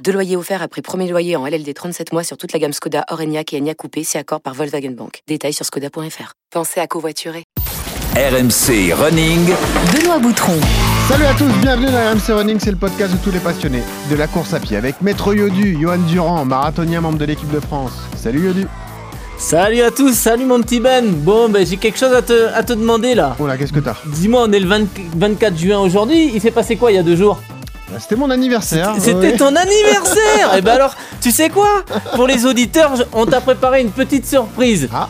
Deux loyers offerts après premier loyer en LLD 37 mois sur toute la gamme Skoda, Orenia et Enya Coupé, c'est accord par Volkswagen Bank. Détails sur skoda.fr. Pensez à covoiturer. RMC Running. Benoît Boutron. Salut à tous, bienvenue dans RMC Running, c'est le podcast de tous les passionnés de la course à pied avec Maître Yodu, Johan Durand, marathonien membre de l'équipe de France. Salut Yodu. Salut à tous, salut mon petit Ben. Bon, ben j'ai quelque chose à te, à te demander là. Oh là, qu'est-ce que t'as? Dis-moi, on est le 20 24 juin aujourd'hui, il s'est passé quoi il y a deux jours? C'était mon anniversaire. C'était ouais. ton anniversaire Et ben alors, tu sais quoi? Pour les auditeurs, on t'a préparé une petite surprise. Ah,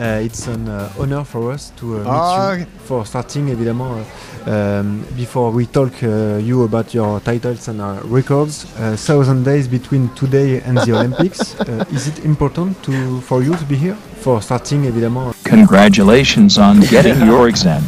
Uh, it's an uh, honor for us to uh, meet Ah, you for starting évidemment uh, um, before we talk uh, you about your titles and uh, records uh, thousand days between today and the Olympics uh, is it important to for you to be here? For starting évidemment Congratulations on getting your exam.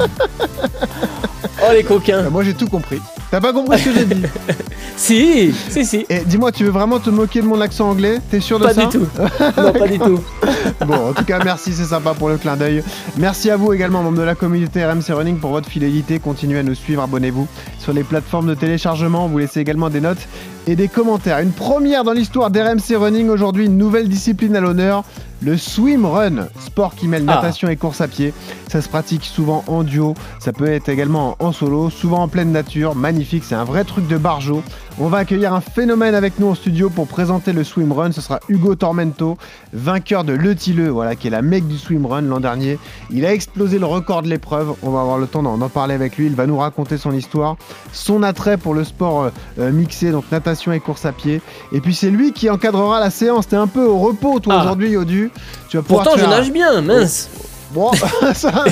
Oh les coquins Bah, moi j'ai tout compris. T'as pas compris ce que j'ai dit Si, si, si. Et dis-moi, tu veux vraiment te moquer de mon accent anglais? T'es sûr de Pas ça? du tout. Non, pas du tout. Bon, en tout cas, merci, c'est sympa pour le clin d'œil. Merci à vous également, membres de la communauté RMC Running, pour votre fidélité. Continuez à nous suivre, abonnez-vous sur les plateformes de téléchargement. Vous laissez également des notes et des commentaires. Une première dans l'histoire d'RMC Running aujourd'hui, une nouvelle discipline à l'honneur. Le swim run, sport qui mêle Ah. natation et course à pied. Ça se pratique souvent en duo, ça peut être également en solo, souvent en pleine nature. Magnifique, c'est un vrai truc de barjo. On va accueillir un phénomène avec nous en studio pour présenter le swim run. Ce sera Hugo Tormento, vainqueur de Le Tilleux, voilà, qui est la mec du swim run l'an dernier. Il a explosé le record de l'épreuve. On va avoir le temps d'en parler avec lui. Il va nous raconter son histoire, son attrait pour le sport euh, euh, mixé, donc natation et course à pied. Et puis c'est lui qui encadrera la séance. T'es un peu au repos, toi, Ah. aujourd'hui, Yodu. Tu vas pouvoir Pourtant, je nage bien, mince. Bon, ça,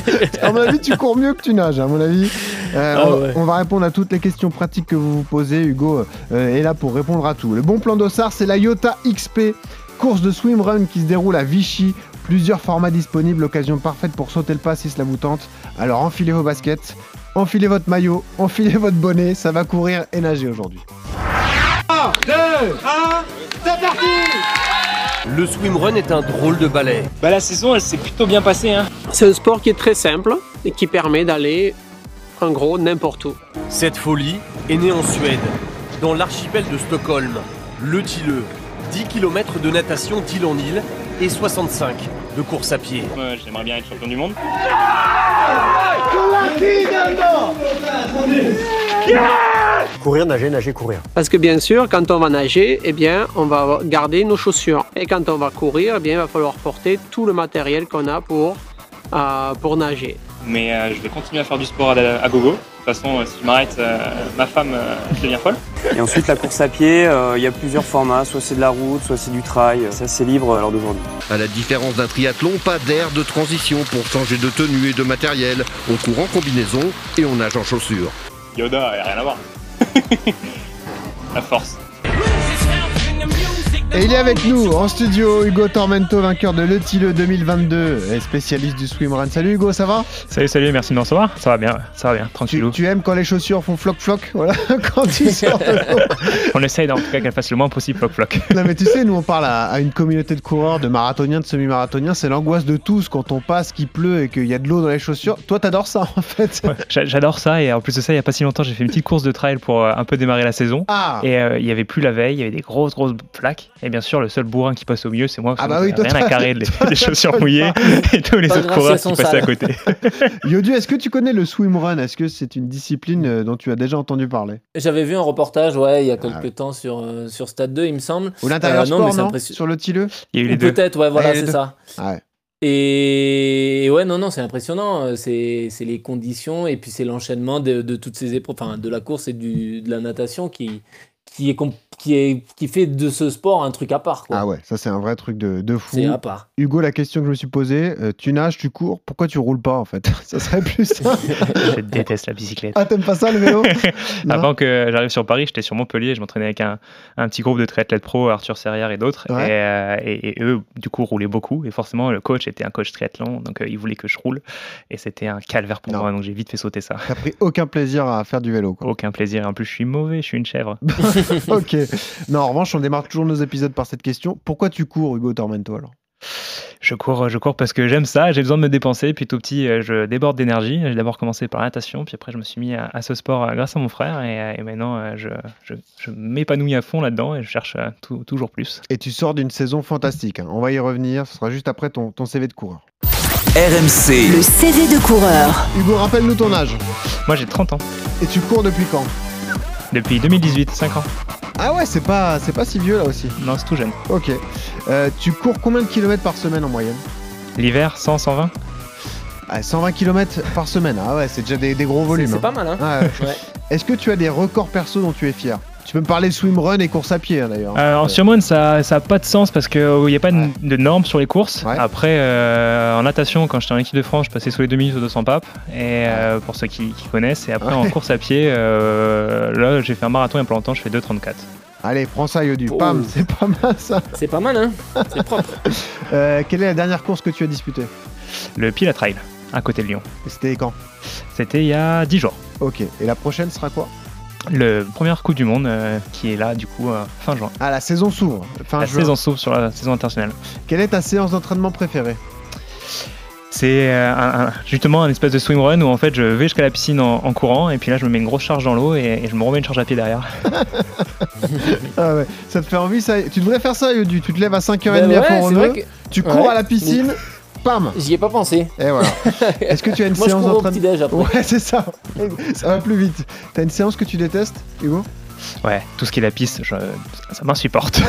à mon avis, tu cours mieux que tu nages, à mon avis. Euh, Ah on, va- ouais. on va répondre à toutes les questions pratiques que vous vous posez. Hugo euh, est là pour répondre à tout. Le bon plan d'Ossard, c'est la Iota XP, course de swimrun qui se déroule à Vichy. Plusieurs formats disponibles, occasion parfaite pour sauter le pas si cela vous tente. Alors enfilez vos baskets, enfilez votre maillot, enfilez votre bonnet, ça va courir et nager aujourd'hui. Le swimrun est un drôle de ballet. Bah la saison elle s'est plutôt bien passée hein. C'est un sport qui est très simple et qui permet d'aller en gros n'importe où. Cette folie est née en Suède, dans l'archipel de Stockholm. Le Tilleux, 10 km de natation d'île en île et 65 de course à pied. Moi, J'aimerais bien être champion du monde. Courir, nager, nager, courir. Parce que bien sûr, quand on va nager, eh bien, on va garder nos chaussures. Et quand on va courir, eh bien, il va falloir porter tout le matériel qu'on a pour, euh, pour nager. Mais euh, je vais continuer à faire du sport à, à gogo. De toute façon, euh, si je m'arrête, euh, ma femme euh, devient folle. Et ensuite, la course à pied, euh, il y a plusieurs formats. Soit c'est de la route, soit c'est du trail. C'est assez libre à l'heure d'aujourd'hui. À la différence d'un triathlon, pas d'air de transition pour changer de tenue et de matériel. On court en combinaison et on nage en chaussures. Yoda, y a rien à voir. la force. Et il est avec nous en studio, Hugo Tormento, vainqueur de Le Tilleux 2022 et spécialiste du swimrun. Salut Hugo, ça va? Salut, salut, merci de me recevoir. Ça va bien, ça va bien, tu, tranquillou. tu aimes quand les chaussures font floc floc Voilà, quand tu sors. On essaye en tout cas qu'elle fasse le moins possible floc floc. Non mais tu sais, nous on parle à, à une communauté de coureurs, de marathoniens, de semi-marathoniens, c'est l'angoisse de tous quand on passe, qu'il pleut et qu'il y a de l'eau dans les chaussures. Toi t'adores ça en fait Ouais, J'adore ça et en plus de ça, il y a pas si longtemps, j'ai fait une petite course de trail pour euh, un peu démarrer la saison. Ah Et euh, il y avait plus la veille, il y avait des grosses grosses plaques. Et bien sûr, le seul bourrin qui passe au milieu, c'est moi. parce Ah bah oui, toi, rien à carrer les, toi, les chaussures mouillées et tous les Pas autres coureurs qui sont passaient à côté. Yodu, est-ce que tu connais le swimrun Est-ce que c'est une discipline euh, dont tu as déjà entendu parler? J'avais vu un reportage, ouais, il y a quelques Ah ouais. temps sur, euh, sur Stade 2, il me semble. Ou l'intérieur Euh, non, sport, non? impression- Sur le Tilleux Il y a eu les deux. Peut-être, ouais, voilà, Ah, c'est ça. Ah ouais. Et ouais, non, non, c'est impressionnant. C'est c'est les conditions et puis c'est l'enchaînement de, de toutes ces épreuves, enfin de la course et du, de la natation qui, qui est, qui est qui fait de ce sport un truc à part. Quoi. Ah ouais, ça c'est un vrai truc de, de fou. C'est à part. Hugo, la question que je me suis posée, euh, tu nages, tu cours, pourquoi tu roules pas en fait Ça serait plus. Je déteste la bicyclette. Ah, t'aimes pas ça le vélo Avant que j'arrive sur Paris, j'étais sur Montpellier, je m'entraînais avec un, un petit groupe de triathlètes pro, Arthur Serrière et d'autres. Ouais. Et, euh, et- et eux, du coup, roulaient beaucoup. Et forcément, le coach était un coach triathlon, donc euh, il voulait que je roule. Et c'était un calvaire pour Non. moi, donc j'ai vite fait sauter ça. T'as pris aucun plaisir à faire du vélo quoi. Aucun plaisir. En plus, je suis mauvais, je suis une chèvre. ok. Non, en revanche, on démarre toujours nos épisodes par cette question. Pourquoi tu cours, Hugo Tormento alors? Je cours, je cours parce que j'aime ça, j'ai besoin de me dépenser. Puis tout petit, euh, je déborde d'énergie. J'ai d'abord commencé par la natation, puis après, je me suis mis à, à ce sport euh, grâce à mon frère. Et, euh, et maintenant, je, je- je m'épanouis à fond là-dedans et je cherche tout- toujours plus. Et tu sors d'une saison fantastique. hein. On va y revenir. Ce sera juste après ton, ton CV de coureur. RMC. Le CV de coureur. Hugo, rappelle-nous ton âge. Moi, j'ai 30 ans. Et tu cours depuis quand? Depuis 2018, 5 ans. Ah ouais, c'est pas, c'est pas si vieux là aussi. Non, c'est tout jeune. Ok. Euh, tu cours combien de kilomètres par semaine en moyenne? L'hiver, 100, 120 ah, 120 km par semaine. Ah ouais, c'est déjà des, des gros volumes. C'est hein. pas mal, hein Ah ouais. Ouais. Est-ce que tu as des records perso dont tu es fier? Tu peux me parler de swimrun et course à pied hein, d'ailleurs. Euh, en surmone, ça n'a pas de sens parce qu'il n'y a pas de, de normes sur les courses. Après, euh, en natation, quand j'étais en équipe de France, je passais sous les 2 minutes au 200 papes. Et euh, pour ceux qui, qui connaissent. Et après, en course à pied, euh, là, j'ai fait un marathon il y a pas longtemps, je fais 2,34. Allez, prends ça, Yodu. Oh. Pam, c'est pas mal ça. C'est pas mal, hein C'est propre. Euh, quelle est la dernière course que tu as disputée? Le Pila Trail, à côté de Lyon. Et C'était quand? C'était il y a 10 jours. Ok. Et la prochaine sera quoi? Le premier Coupe du Monde euh, qui est là, du coup, euh, fin juin. Ah, la saison s'ouvre. Fin la juin. saison s'ouvre sur la saison internationale. Quelle est ta séance d'entraînement préférée? C'est euh, justement un espèce de swimrun où en fait je vais jusqu'à la piscine en, en courant et puis là je me mets une grosse charge dans l'eau et, et je me remets une charge à pied derrière. Ah ouais, ça te fait envie ça? Tu devrais faire ça, Yodu. Tu te lèves à 5h30 Ben à ouais, vrai Renault, que- tu cours Ouais. à la piscine, pam J'y ai pas pensé. Et voilà. Est-ce que tu as une Moi, je séance d'entraînement petit-déj après. Ouais, c'est ça. Ça va plus vite. T'as une séance que tu détestes, Hugo? Ouais, tout ce qui est la piste, je- ça m'insupporte.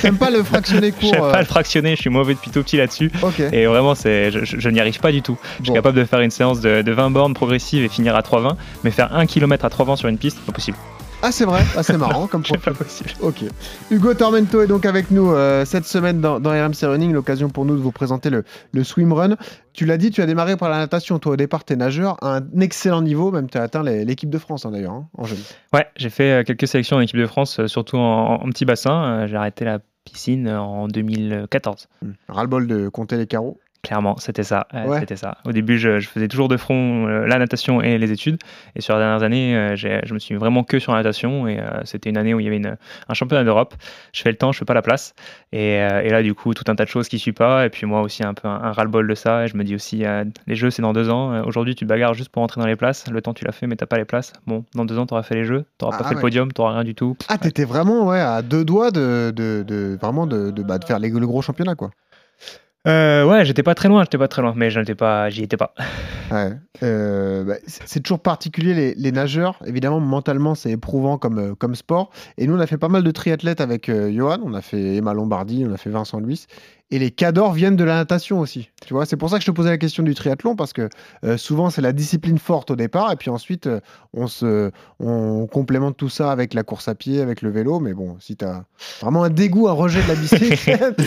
T'aimes pas le fractionné Je court euh, pas le fractionner, je suis mauvais depuis tout petit là-dessus. Ok. Et vraiment, c'est, je, je- je n'y arrive pas du tout. Je suis Bon. capable de faire une séance de, de 20 bornes progressives et finir à 3,20, mais faire 1 km à 3,20 sur une piste, pas possible. Ah, c'est vrai, ah, c'est marrant comme C'est profil. pas possible. Ok. Hugo Tormento est donc avec nous euh, cette semaine dans, dans RMC Running, l'occasion pour nous de vous présenter le, le swimrun. Tu l'as dit, tu as démarré par la natation. Toi, au départ, tu es nageur à un excellent niveau, même tu as atteint l'équipe de France hein, d'ailleurs, hein, en jeune. Ouais, j'ai fait euh, quelques sélections en équipe de France, euh, surtout en, en petit bassin. J'ai arrêté la piscine en 2014. Ras-le-bol de compter les carreaux. Clairement, c'était ça. Ouais. C'était ça. Au début, je, je faisais toujours de front euh, la natation et les études. Et sur les dernières années, euh, je me suis vraiment que sur la natation. Et euh, c'était une année où il y avait une- un championnat d'Europe. Je fais le temps, je fais pas la place. Et, et là, du coup, tout un tas de choses qui suivent pas. Et puis moi aussi, un peu un, un ras-le-bol de ça. Et je me dis aussi, les jeux, c'est dans deux ans. Aujourd'hui, tu te bagarres juste pour entrer dans les places. Le temps, tu l'as fait, mais t'as pas les places. Bon, dans deux ans, tu auras fait les jeux. Tu pas Ah, fait ouais. le podium, tu rien du tout. Ah, t'étais vraiment ouais, à deux doigts de, de, de- vraiment de, de, bah, de faire les- le gros championnat, quoi. Euh, ouais, j'étais pas très loin, j'étais pas très loin, mais je n'étais pas, j'y étais pas. Ouais. Euh, bah, c'est toujours particulier les, les nageurs. Évidemment, mentalement, c'est éprouvant comme, euh, comme sport. Et nous, on a fait pas mal de triathlètes avec euh, Johan. On a fait Emma Lombardi, on a fait Vincent Luis. Et les cadors viennent de la natation aussi. Tu vois, c'est pour ça que je te posais la question du triathlon parce que euh, souvent c'est la discipline forte au départ et puis ensuite euh, on se, on complémente tout ça avec la course à pied, avec le vélo. Mais bon, si tu as vraiment un dégoût, un rejet de la bicyclette,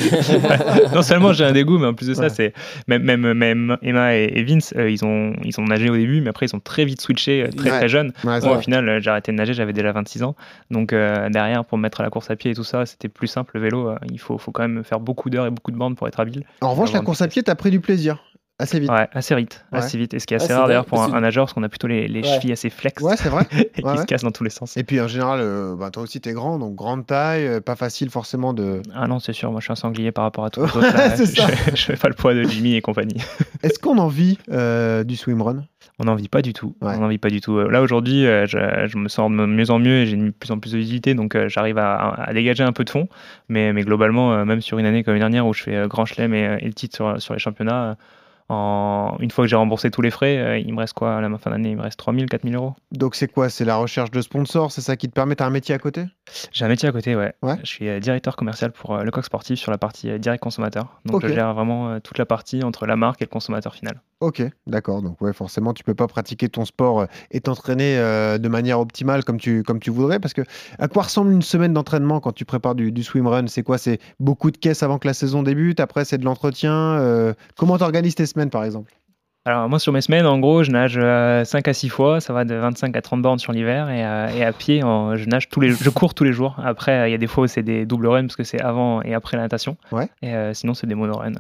non seulement j'ai un dégoût, mais en plus de ça, Ouais. c'est même, même, même Emma et, Vince, euh, ils, ont, ils ont nagé au début, mais après ils ont très vite switché, très Ouais. très. Ouais, Moi, au final, j'ai arrêté de nager, j'avais déjà 26 ans. Donc derrière, pour me mettre à la course à pied et tout ça, c'était plus simple. Le vélo, il faut, faut quand même faire beaucoup d'heures et beaucoup de bandes pour être habile. en revanche, la course à pied, t'as pris du plaisir assez vite. Ouais, assez vite, Ouais. assez vite. Et ce qui est Ah, assez rare d'ailleurs pour un, nageur, parce qu'on a plutôt les, les Ouais. chevilles assez flex Ouais, c'est vrai. et qui se cassent dans tous les sens. Et puis en général, euh, bah, toi aussi t'es grand, donc grande taille, euh, pas facile forcément de. Ah non, c'est sûr, moi je suis un sanglier par rapport à autres. là. Ça. je, je fais pas le poids de Jimmy et compagnie. Est-ce qu'on en vit euh, du swimrun On n'en vit pas du tout. On n'en vit pas du tout. Euh, Là aujourd'hui, je, je me sens de mieux en mieux et j'ai de plus en plus de visibilité, donc j'arrive à, à dégager un peu de fond. Mais, mais globalement, même sur une année comme l'année dernière où je fais grand chelem et, et le titre sur, sur les championnats, en, une fois que j'ai remboursé tous les frais, euh, il me reste quoi à la fin d'année Il me reste 3000, 4000 euros. Donc c'est quoi? C'est la recherche de sponsors? C'est ça qui te permet? T'as un métier à côté? J'ai un métier à côté, ouais. Ouais. Je suis euh, directeur commercial pour euh, le coq sportif sur la partie direct consommateur. Donc je gère vraiment toute la partie entre la marque et le consommateur final. Ok, d'accord. Donc ouais, forcément, tu peux pas pratiquer ton sport euh, et t'entraîner euh, de manière optimale comme tu, comme tu voudrais. Parce que à quoi ressemble une semaine d'entraînement quand tu prépares du, du swimrun C'est quoi? C'est beaucoup de caisses avant que la saison débute? Après, c'est de l'entretien euh, Comment t'organises tes semaines, par exemple? Alors moi sur mes semaines, en gros, je nage 5 à 6 fois, ça va de 25 à 30 bornes sur l'hiver et, à- et à pied, en- je nage tous les, je cours tous les jours. Après, il y a des fois où c'est des double runs parce que c'est avant et après la natation. Ouais. Et euh, sinon, c'est des monoruns.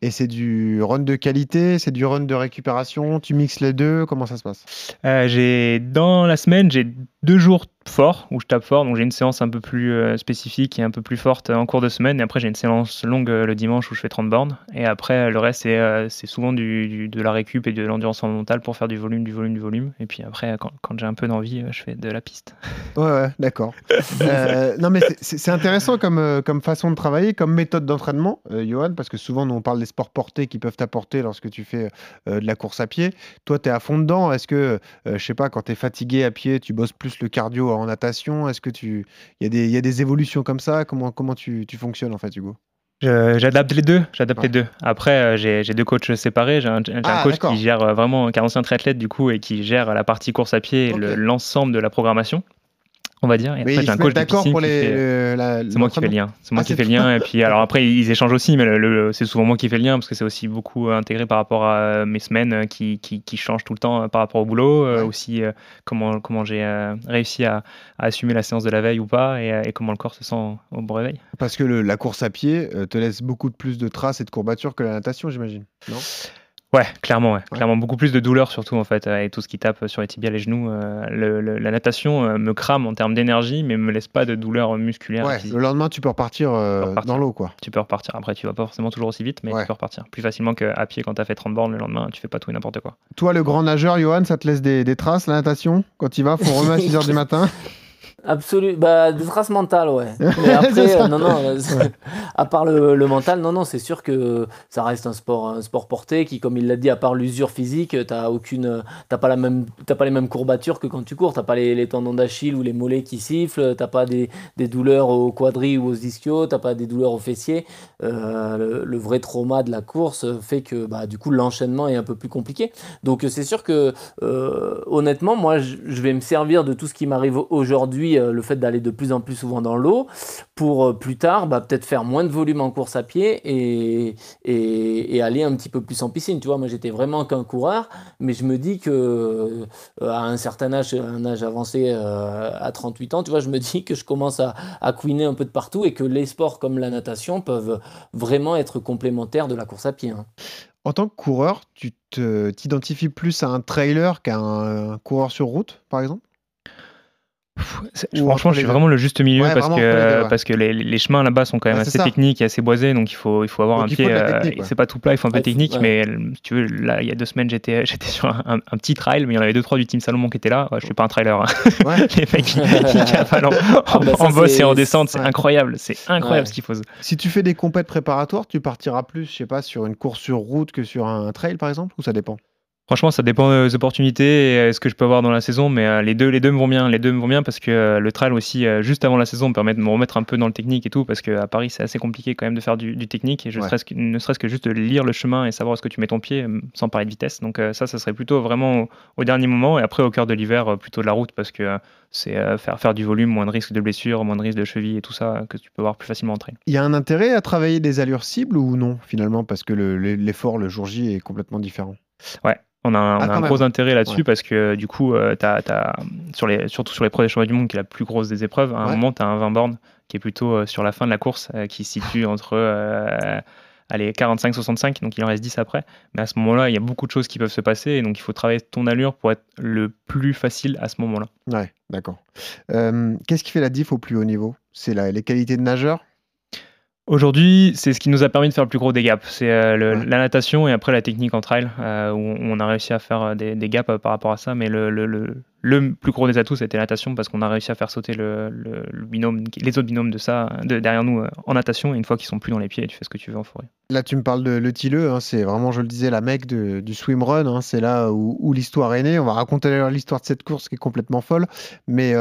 Et c'est du run de qualité C'est du run de récupération? Tu mixes les deux? Comment ça se passe? Euh, j'ai dans la semaine, j'ai deux jours forts où je tape fort, donc j'ai une séance un peu plus euh, spécifique et un peu plus forte en cours de semaine. Et après, j'ai une séance longue euh, le dimanche où je fais 30 bornes. Et après, euh, le reste, c'est euh, c'est souvent du, du- de la récup et de l'endurance mentale pour faire du volume, du volume, du volume. Et puis après, quand, quand j'ai un peu d'envie, je fais de la piste. Ouais, ouais, d'accord. Non, mais c'est- c'est c'est intéressant comme, comme façon de travailler, comme méthode d'entraînement, Johan, parce que souvent, nous, on parle des sports portés qui peuvent t'apporter lorsque tu fais de la course à pied. Toi, tu es à fond dedans. Est-ce que, je sais pas, quand tu es fatigué à pied, tu bosses plus le cardio en natation? Est-ce que tu. Il y, a des- il y a des évolutions comme ça? Comment, comment tu, tu fonctionnes, en fait, Hugo? J'adapte les deux. J'adapte les deux. Après, euh, j'ai deux coachs séparés. J'ai un, Ah, coach qui gère euh, vraiment, qui est un ancien triathlète du coup, et qui gère la partie course à pied et le- l'ensemble de la programmation, on va dire. Et Mais après, ils j'ai un se coach mettent de d'accord pour les- le- C'est moi qui fais le lien. C'est moi Ah, qui fais le lien. Et puis, alors après, ils échangent aussi, mais le- le- c'est souvent moi qui fais le lien parce que c'est aussi beaucoup intégré par rapport à euh, mes semaines euh, qui, qui, qui changent tout le temps euh, par rapport au boulot. euh, aussi, euh, comment, comment j'ai euh, réussi à, à assumer la séance de la veille ou pas et, et comment le corps se sent au bon réveil. Parce que le- la course à pied te laisse beaucoup de plus de traces et de courbatures que la natation, j'imagine. Non? Ouais, clairement, ouais. clairement beaucoup plus de douleur surtout en fait, euh, et tout ce qui tape sur les tibias, les genoux. euh, le- le- la natation euh, me crame en termes d'énergie, mais me laisse pas de douleur musculaire. Ouais, le lendemain, tu peux repartir, euh, dans l'eau, quoi. Tu peux repartir. Après, tu vas pas forcément toujours aussi vite, mais tu peux repartir plus facilement qu'à pied quand tu as fait 30 bornes le lendemain. Tu fais pas tout et n'importe quoi. Toi, le grand nageur, Johan, ça te laisse des, des traces, la natation? Quand tu vas, faut remettre à 6h du matin? Absolument. Bah, des traces mentales, ouais. Mais après, euh, non, non, Ouais. à part le, le mental, non, non, c'est sûr que ça reste un sport, un sport porté qui, comme il l'a dit, à part l'usure physique, t'as aucune, t'as pas la même, t'as pas les mêmes courbatures que quand tu cours. T'as pas les, les tendons d'Achille ou les mollets qui sifflent. T'as pas des, des douleurs au quadri ou aux ischios. T'as pas des douleurs aux fessiers. Euh, le, le vrai trauma de la course fait que, bah, du coup, l'enchaînement est un peu plus compliqué. Donc, c'est sûr que, euh, honnêtement, moi, je vais me servir de tout ce qui m'arrive aujourd'hui, euh, le fait d'aller de plus en plus souvent dans l'eau, pour euh, plus tard, bah, peut-être faire moins de volume en course à pied et, aller un petit peu plus en piscine. Tu vois, moi, j'étais vraiment qu'un coureur, mais je me dis que euh, à un certain âge, un âge avancé, à 38 ans, tu vois, je me dis que je commence à, couiner un peu de partout et que les sports comme la natation peuvent vraiment être complémentaires de la course à pied. hein. En tant que coureur, tu t'identifies plus à un trailer qu'à un, coureur sur route, par exemple? Ou Franchement, je suis vraiment le juste milieu Ouais, parce, que, deux, ouais. parce que les, les chemins là-bas sont quand même Ouais, assez techniques et assez boisés, donc il faut, il faut avoir Donc un pied. euh, c'est pas tout plat, il faut un peu technique, mais euh, si tu veux, là, il y a deux semaines, j'étais sur un, un- un petit trail, mais il y en avait deux, trois du Team Salomon qui étaient là. Je suis pas un trailer. hein. les mecs, ils, en, Ah, en, bah, ça, en boss c'est- et en descente, c'est incroyable. C'est incroyable ce qu'ils font. Si tu fais des compètes préparatoires, tu partiras plus, je sais pas, sur une course sur route que sur un trail, par exemple, ou ça dépend? Franchement, ça dépend des opportunités et euh, ce que je peux avoir dans la saison, mais euh, les deux, les deux me vont bien. Les deux me vont bien parce que euh, le trail aussi, juste avant la saison, me permet de me remettre un peu dans le technique et tout, parce qu'à Paris, c'est assez compliqué quand même de faire du, du technique et je Ouais. ne serait-ce que juste de lire le chemin et savoir où est-ce que tu mets ton pied, sans parler de vitesse. Donc ça, ça serait plutôt vraiment au, au dernier moment et après au cœur de l'hiver, plutôt de la route parce que c'est faire, faire du volume, moins de risque de blessure, moins de risque de cheville et tout ça que tu peux avoir plus facilement en trail. Il y a un intérêt à travailler des allures cibles ou non, finalement, parce que le- l'effort le jour J est complètement différent Ouais, on a un, on Ah, a quand un même. gros intérêt là-dessus Ouais. parce que du coup, euh, t'as- t'as- sur les, surtout sur les championnats du monde, qui est la plus grosse des épreuves, à un Ouais. moment, tu as un 20 bornes qui est plutôt euh, sur la fin de la course, euh, qui se situe entre euh, allez, 45-65, donc il en reste 10 après. Mais à ce moment-là, il y a beaucoup de choses qui peuvent se passer, et donc il faut travailler ton allure pour être le plus facile à ce moment-là. Ouais, d'accord. Euh, Qu'est-ce qui fait la diff au plus haut niveau? C'est les qualités de nageur? Aujourd'hui, c'est ce qui nous a permis de faire le plus gros des gaps. C'est euh, la natation et après la technique en trail, euh, où on a réussi à faire euh, des, des gaps euh, par rapport à ça. Mais le, le- le- le plus gros des atouts, c'était la natation parce qu'on a réussi à faire sauter le, binôme, les autres binômes de ça de, derrière nous en natation. Et une fois qu'ils sont plus dans les pieds, tu fais ce que tu veux en forêt. Là, tu me parles de Le Tilleux, hein, c'est vraiment, je le disais, la mec de- du swimrun. hein, c'est là où, où l'histoire est née. On va raconter l'histoire de cette course qui est complètement folle. Mais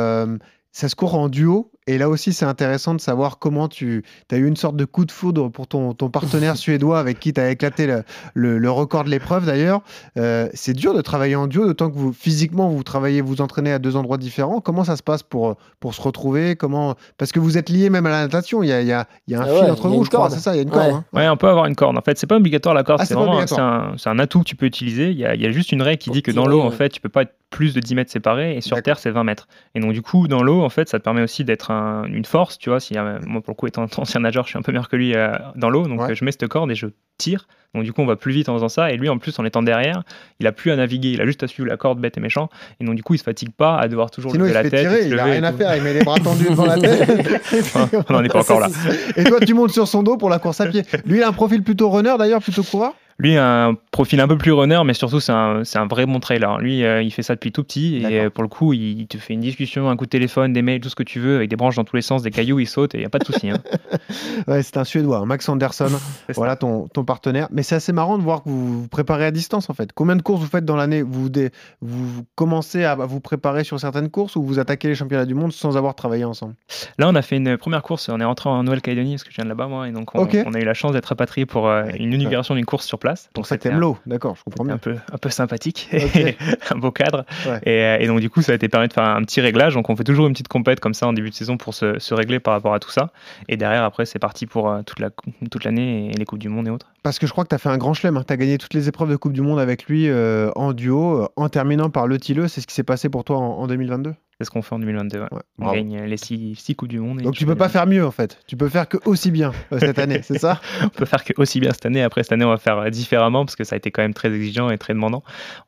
ça se court en duo. Et là aussi, c'est intéressant de savoir comment tu as eu une sorte de coup de foudre pour ton, ton partenaire suédois avec qui tu as éclaté le, le- le record de l'épreuve d'ailleurs. Euh, c'est dur de travailler en duo, d'autant que vous, physiquement, vous travaillez, vous entraînez à deux endroits différents. Comment ça se passe pour, pour se retrouver? Comment... Parce que vous êtes liés même à la natation. Il y a, il y a- il y a un Ah fil ouais, entre vous, je crois. C'est ça, il y a une corde. Ouais. hein. Ouais, on peut avoir une corde. En fait, c'est pas obligatoire la corde. Ah, c'est vraiment un- atout que tu peux utiliser. Il y a, il y a juste une règle qui dit que dans l'eau, tirer, en ouais. fait, tu peux pas être plus de 10 mètres séparés et sur terre, c'est 20 mètres. Et donc, du coup, dans l'eau, en fait, ça te permet aussi d'être un- une force. Tu vois, si, moi, pour le coup, étant ancien nageur, je suis un peu meilleur que lui euh, dans l'eau. Donc, Ouais. euh, je mets cette corde et je tire. Donc, du coup, on va plus vite en faisant ça. Et lui, en plus, en étant derrière, il a plus à naviguer. Il a juste à suivre la corde bête et méchant. Et donc, du coup, il se fatigue pas à devoir toujours Sinon, lever la tête. tirer, il a rien à faire, il met les bras tendus devant la tête. on n'en est pas encore là. Et toi, tu montes sur son dos pour la course à pied. Lui, il a un profil plutôt runner d'ailleurs, plutôt coureur? Lui a un profil un peu plus runner, mais surtout c'est un, un vrai bon trailer. Lui, euh, il fait ça depuis tout petit et pour le coup, il te fait une discussion, un coup de téléphone, des mails, tout ce que tu veux, avec des branches dans tous les sens, des cailloux, il saute et il n'y a pas de souci. hein. Ouais, c'est un Suédois, hein, Max Anderson. voilà ton, ton partenaire. Mais c'est assez marrant de voir que vous vous préparez à distance en fait. Combien de courses vous faites dans l'année? Vous, dé- vous commencez à vous préparer sur certaines courses ou vous attaquez les championnats du monde sans avoir travaillé ensemble? Là, on a fait une première course, on est rentré en Nouvelle-Calédonie parce que je viens de là-bas, moi, et donc on a eu la chance d'être rapatrié pour euh, une inauguration d'une course sur place. Pour ça t'aimes un- l'eau, d'accord, je comprends bien. un peu, un peu sympathique, un beau cadre. Ouais. Et, et donc, du coup, ça a été permis de faire un petit réglage. Donc, on fait toujours une petite compète comme ça en début de saison pour se, se régler par rapport à tout ça. Et derrière, après, c'est parti pour euh, toute la toute l'année et les Coupes du Monde et autres. Parce que je crois que tu as fait un grand chelem. Tu as gagné toutes les épreuves de Coupe du Monde avec lui euh, en duo, euh, en terminant par le Tilleux. C'est ce qui s'est passé pour toi en, en 2022 C'est ce qu'on fait en 2022. ouais. on bravo. gagne les six, six Coupes du Monde. et Donc tu peux pas faire mieux en fait. Tu peux faire que aussi bien euh, cette année, c'est ça? On peut faire que aussi bien cette année. Après, cette année, on va faire euh, différemment parce que ça a été quand même très exigeant et très demandant.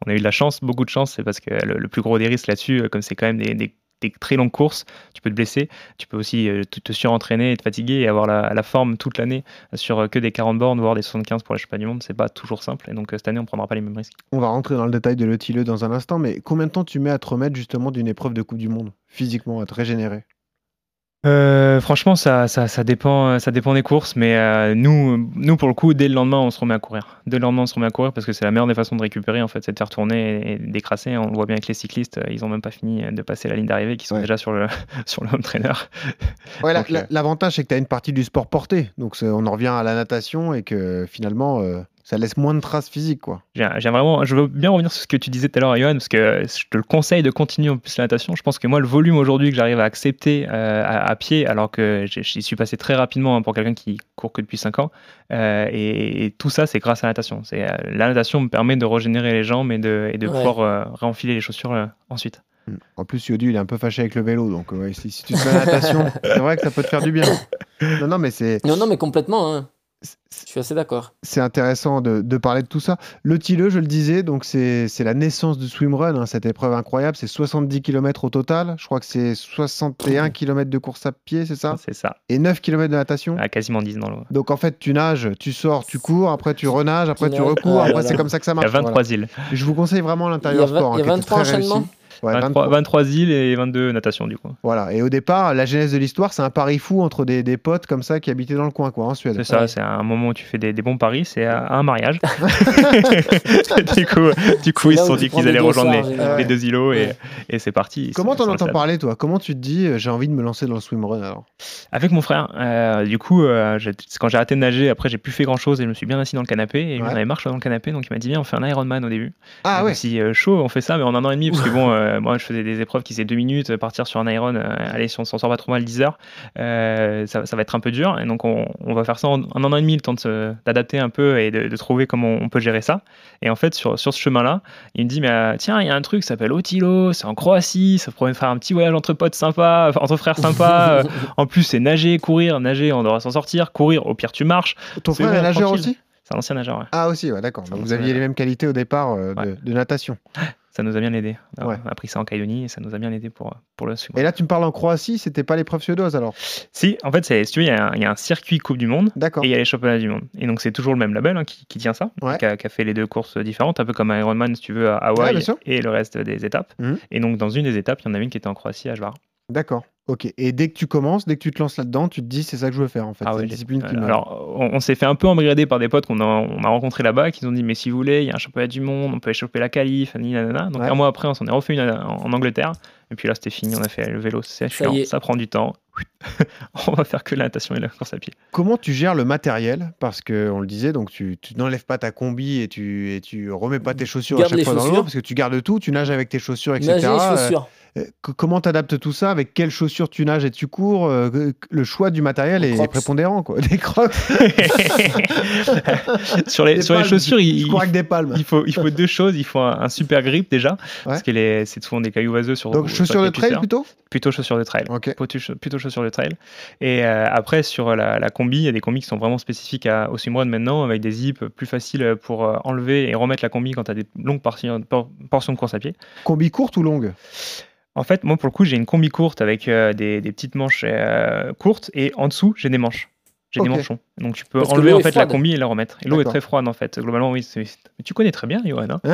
On a eu de la chance, beaucoup de chance. C'est parce que le, le plus gros des risques là-dessus, euh, comme c'est quand même des, des- très longues courses, tu peux te blesser. Tu peux aussi euh, te, surentraîner et te fatiguer et avoir la, la forme toute l'année sur euh, que des 40 bornes, voire des 75 pour les championnats du monde. C'est pas toujours simple. Et donc, euh, cette année, on prendra pas les mêmes risques. On va rentrer dans le détail de Le Tilleux dans un instant, mais combien de temps tu mets à te remettre justement d'une épreuve de Coupe du Monde Physiquement, à te régénérer? Euh, franchement, ça, ça, ça, dépend, ça dépend des courses, mais euh, nous, nous, pour le coup, dès le lendemain, on se remet à courir. Dès le lendemain, on se remet à courir parce que c'est la meilleure des façons de récupérer, en fait, c'est de faire tourner et d'écrasser. On le voit bien avec les cyclistes, euh, ils n'ont même pas fini de passer la ligne d'arrivée, qui sont déjà sur le, sur le home trainer. Ouais, la- Donc, la- L'avantage, c'est que tu as une partie du sport porté. Donc on en revient à la natation et que finalement, euh, ça laisse moins de traces physiques. quoi. J'ai vraiment, je veux bien revenir sur ce que tu disais tout à l'heure, Johan, parce que je te le conseille de continuer en plus la natation. Je pense que moi, le volume aujourd'hui que j'arrive à accepter euh, à, à pied, alors que j'y suis passé très rapidement hein, pour quelqu'un qui court que depuis 5 ans, euh, et, et tout ça, c'est grâce à la natation. C'est, euh, la natation me permet de régénérer les jambes et de, et de Ouais. pouvoir euh, réenfiler les chaussures euh, ensuite. En plus, Yodu, il est un peu fâché avec le vélo. Donc ouais, si, si tu te à la natation, c'est vrai que ça peut te faire du bien. Non, non, mais c'est. Non, non, mais complètement. hein. Je suis assez d'accord. C'est intéressant de, de parler de tout ça. Le Tilleux, je le disais, donc c'est la naissance du swimrun, hein, cette épreuve incroyable. C'est 70 km au total. Je crois que c'est 61 km de course à pied, c'est ça C'est ça. Et 9 km de natation À quasiment 10 dans l'eau. Donc en fait, tu nages, tu sors, tu cours, après tu renages, après tu recours, Ah après c'est comme ça que ça Il y marche. a 23 voilà. îles. Je vous conseille vraiment l'intérieur Il y a vingt- sport. hein, il y a qui était 23 très réussi. Enchaînements Ouais, 23, 23 îles et 22 natations, du coup. Voilà. Et au départ, la genèse de l'histoire, c'est un pari fou entre des, des potes comme ça qui habitaient dans le coin, quoi, en Suède. C'est ça, c'est un moment où tu fais des, des bons paris, c'est à, à un mariage. du coup, du coup ils se sont dit qu'ils allaient rejoindre les, généralement. les deux îlots et, Ouais. et c'est parti. Comment t'en entends parler, toi? Comment tu te dis, euh, j'ai envie de me lancer dans le swimrun alors? Avec mon frère, euh, du coup, euh, quand j'ai arrêté de nager, après j'ai plus fait grand chose et je me suis bien assis dans le canapé et on avait marche dans le canapé donc il m'a dit viens on fait un Ironman au début. Ah ouais. Si chaud, on fait ça mais en un an et demi parce que bon, euh, moi je faisais des épreuves qui faisaient deux minutes, euh, partir sur un Iron, euh, allez si on s'en sort pas trop mal 10 heures, euh, ça, ça va être un peu dur et donc on, on va faire ça en, en un an et demi le temps d'adapter un peu et de, de trouver comment on peut gérer ça. Et en fait sur, sur ce chemin-là, il me dit mais euh, tiens il y a un truc qui s'appelle Otilo, c'est en Croatie, ça pourrait faire un petit voyage entre potes sympa, entre frères sympa. euh, en plus c'est nager, courir, nager on devra s'en sortir, courir au pire tu marches. Ton frère est nageur aussi? C'est un ancien nageur. ouais. Ah aussi, ouais, d'accord. Vous aviez les mêmes qualités au départ euh, de, de natation. Ça nous a bien aidé. Alors, Ouais. On a pris ça en Calédonie et ça nous a bien aidé pour, pour le swimrun. Et là, tu me parles en Croatie, c'était pas l'épreuve suédoise alors? Si, en fait, si tu veux, il y, a un- il y a un circuit Coupe du Monde D'accord. et il y a les championnats du monde. Et donc, c'est toujours le même label hein, qui, qui tient ça, Ouais. qui, a, qui a fait les deux courses différentes, un peu comme Ironman, si tu veux, à Hawaï et le reste des étapes. Mhm. Et donc, dans une des étapes, il y en a une qui était en Croatie à Jvar. D'accord. Ok. Et dès que tu commences, dès que tu te lances là-dedans, tu te dis c'est ça que je veux faire en fait. Ah c'est ouais, une j'ai- discipline qui euh. Alors, on, on s'est fait un peu embrigader par des potes qu'on a, on a rencontrés là-bas, qui nous ont dit Mais si vous voulez, il y a un championnat du monde, on peut échapper la qualif, nanana. Donc, Ouais. un mois après, on s'en est refait une en, en Angleterre. Et puis là, c'était fini, on a fait le vélo, c'est chiant, ça prend du temps. on va faire que la natation et la course à pied. Comment tu gères le matériel? Parce que on le disait, donc tu, tu n'enlèves pas ta combi et tu et tu remets pas tes chaussures Garde à chaque fois dans l'eau parce que tu gardes tout, tu nages avec tes chaussures, etc. Nager, Euh, chaussures. euh, comment t'adaptes tout ça? Avec quelles chaussures tu nages? Et tu cours Euh, Le choix du matériel est prépondérant, quoi. Des crocs. sur les, Des sur les chaussures, il, tu cours avec des palmes. il faut, il faut deux choses. Il faut un, un super grip déjà, parce que c'est souvent des cailloux vaseux sur Donc sur chaussures de trail plutôt? Plutôt chaussures de trail. Plutôt, ch- plutôt chaussures de trail. Et euh, après, sur la, la combi, il y a des combis qui sont vraiment spécifiques à, au swimrun maintenant, avec des zips plus faciles pour euh, enlever et remettre la combi quand tu as des longues portions, por- portions de course à pied. Combi courte ou longue? En fait, moi, pour le coup, j'ai une combi courte avec euh, des, des petites manches euh, courtes et en dessous, j'ai des manches. J'ai des manchons. Donc tu peux Parce enlever en fait la combi et la remettre. Et l'eau est très froide en fait. Globalement, oui. c'est- Mais tu connais très bien, Johan. hein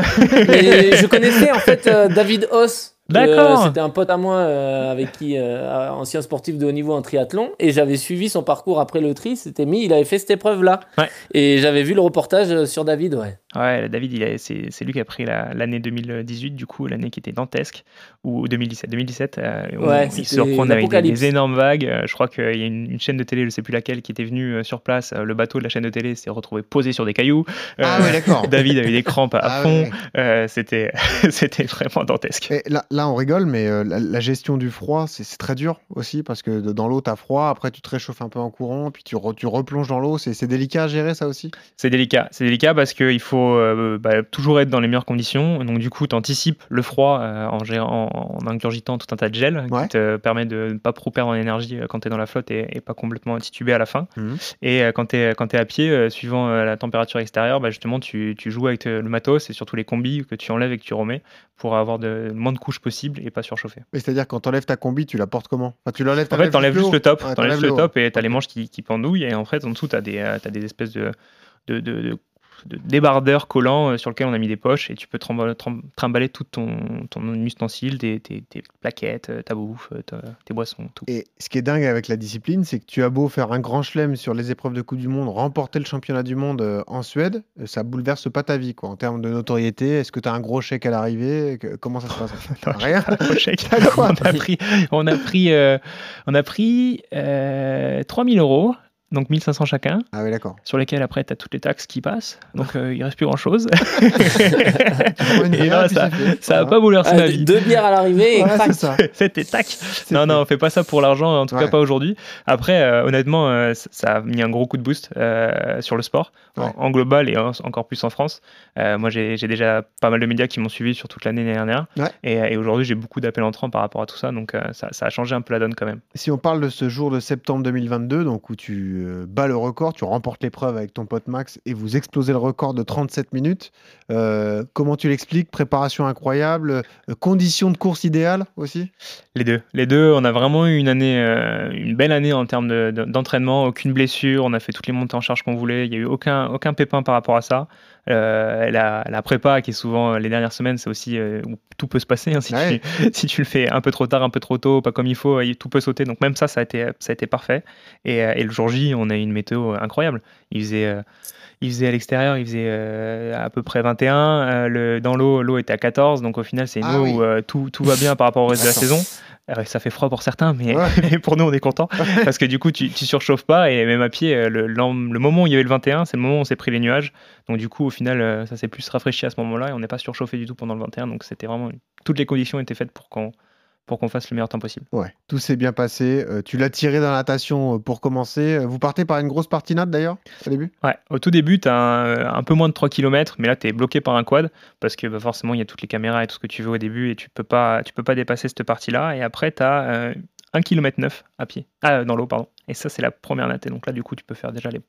Mais je connaissais en fait euh, David Hoss. D'accord. euh, C'était un pote à moi euh, avec qui, euh, ancien sportif de haut niveau en triathlon, et j'avais suivi son parcours après le tri. C'était mis, il avait fait cette épreuve-là. Ouais. Et j'avais vu le reportage euh, sur David, ouais. Ouais, David, il a- c'est c'est lui qui a pris la- l'année 2018, du coup, l'année qui était dantesque, ou 2017. 2017, euh, où Ouais, il se reprend avec des, énormes vagues. Je crois qu'il y a une, une chaîne de télé, je sais plus laquelle, qui était venue sur place. Le bateau de la chaîne de télé s'est retrouvé posé sur des cailloux. Ah Euh, ouais, d'accord. David a eu des crampes à Ah fond. ouais. Euh, C'était c'était vraiment dantesque. Et là, là, on rigole, mais euh, la, la gestion du froid, c'est très dur aussi parce que de- dans l'eau, t'as froid, après tu te réchauffes un peu en courant, puis tu, re- tu replonges dans l'eau. C'est délicat à gérer ça aussi C'est délicat. C'est délicat parce qu'il faut euh, bah, toujours être dans les meilleures conditions. Donc, du coup, tu anticipes le froid euh, en, gérant- en ingurgitant tout un tas de gel Ouais. qui te permet de ne pas trop perdre en énergie quand tu es dans la flotte et, et pas complètement titubé à la fin. Mhm. Et quand tu es, à pied, suivant la température extérieure, bah, justement, tu, tu joues avec le matos et surtout les combis que tu enlèves et que tu remets pour avoir de, moins de couches possible et pas surchauffer. Mais C'est-à-dire quand t'enlèves ta combi, tu la portes comment? Enfin, Tu l'enlèves En fait, t'enlèves juste le top, Ouais, t'enlèves le top et t'as les manches qui, qui pendouillent et en fait en dessous t'as des, euh, t'as des espèces de, de, de- de- de débardeurs collants euh, sur lesquels on a mis des poches et tu peux trimballer, trim- trimballer tout ton, ton ustensile, tes, tes- tes plaquettes, euh, ta bouffe, euh, ta- tes boissons, tout. Et ce qui est dingue avec la discipline, c'est que tu as beau faire un grand chelem sur les épreuves de Coupe du Monde, remporter le championnat du monde en Suède, ça bouleverse pas ta vie quoi. En termes de notoriété, est-ce que tu as un gros chèque à l'arrivée Comment ça se passe? Non, Rien. on a pris, on a pris, euh, on a pris euh, 3000 euros, donc 1500 chacun, Ah oui, d'accord. sur lesquels après tu as toutes les taxes qui passent, donc euh, il reste plus grand chose. et ça, ça a Voilà. pas bouleversé Ah, ma vie. deux bières à l'arrivée et Voilà, crac. c'est ça. C'était tac. Non, non, on fait pas ça pour l'argent, en tout Ouais. cas pas aujourd'hui. Après, euh, honnêtement, euh, ça a mis un gros coup de boost euh, sur le sport, en- Ouais. en, global et en- encore plus en France. Euh, moi, j'ai j'ai déjà pas mal de médias qui m'ont suivi sur toute l'année dernière. Ouais. Et, et aujourd'hui, j'ai beaucoup d'appels entrants par rapport à tout ça, donc euh, ça, ça a changé un peu la donne quand même. Si on parle de ce jour de septembre 2022, donc où tu euh, bats le record, tu remportes l'épreuve avec ton pote Max et vous explosez le record de 37 minutes, euh, comment tu l'expliques? Préparation incroyable, euh, conditions de course idéales aussi? Les deux. Les deux, on a vraiment eu une année, une belle année en termes de- de- d'entraînement, aucune blessure, on a fait toutes les montées en charge qu'on voulait, il n'y a eu aucun pépin par rapport à ça. Euh, la, la prépa, qui est souvent euh, les dernières semaines, c'est aussi euh, où tout peut se passer. hein, si, Ouais. tu, si tu le fais un peu trop tard, un peu trop tôt, pas comme il faut, tout peut sauter. Donc même ça, ça a été, ça a été parfait. Et, et le jour J, on a eu une météo incroyable. Il faisait... euh, il faisait à l'extérieur, il faisait à peu près 21. euh, le, dans l'eau, l'eau était à 14. Donc au final, c'est une Ah eau oui. où tout, tout va bien par rapport au reste de la saison. Euh, ça fait froid pour certains, mais Ouais. pour nous, on est content parce que du coup, tu, tu surchauffes pas et même à pied, euh, le, le moment où il y avait le 21, c'est le moment où on s'est pris les nuages. Donc du coup, au final, euh, ça s'est plus rafraîchi à ce moment-là et on n'est pas surchauffé du tout pendant le 21. Donc c'était vraiment toutes les conditions étaient faites pour qu'on pour qu'on fasse le meilleur temps possible. Ouais, tout s'est bien passé. Euh, tu l'as tiré dans la natation euh, pour commencer. Euh, Vous partez par une grosse partinade d'ailleurs au début? Ouais, au tout début, tu as un, un peu moins de 3 km, mais là, tu es bloqué par un quad parce que bah, forcément, il y a toutes les caméras et tout ce que tu veux au début et tu peux pas, tu peux pas dépasser cette partie-là. Et après, tu as 1 km 9 à pied, ah, dans l'eau, pardon. Et ça, c'est la première natte. Et donc là, du coup, tu peux faire déjà les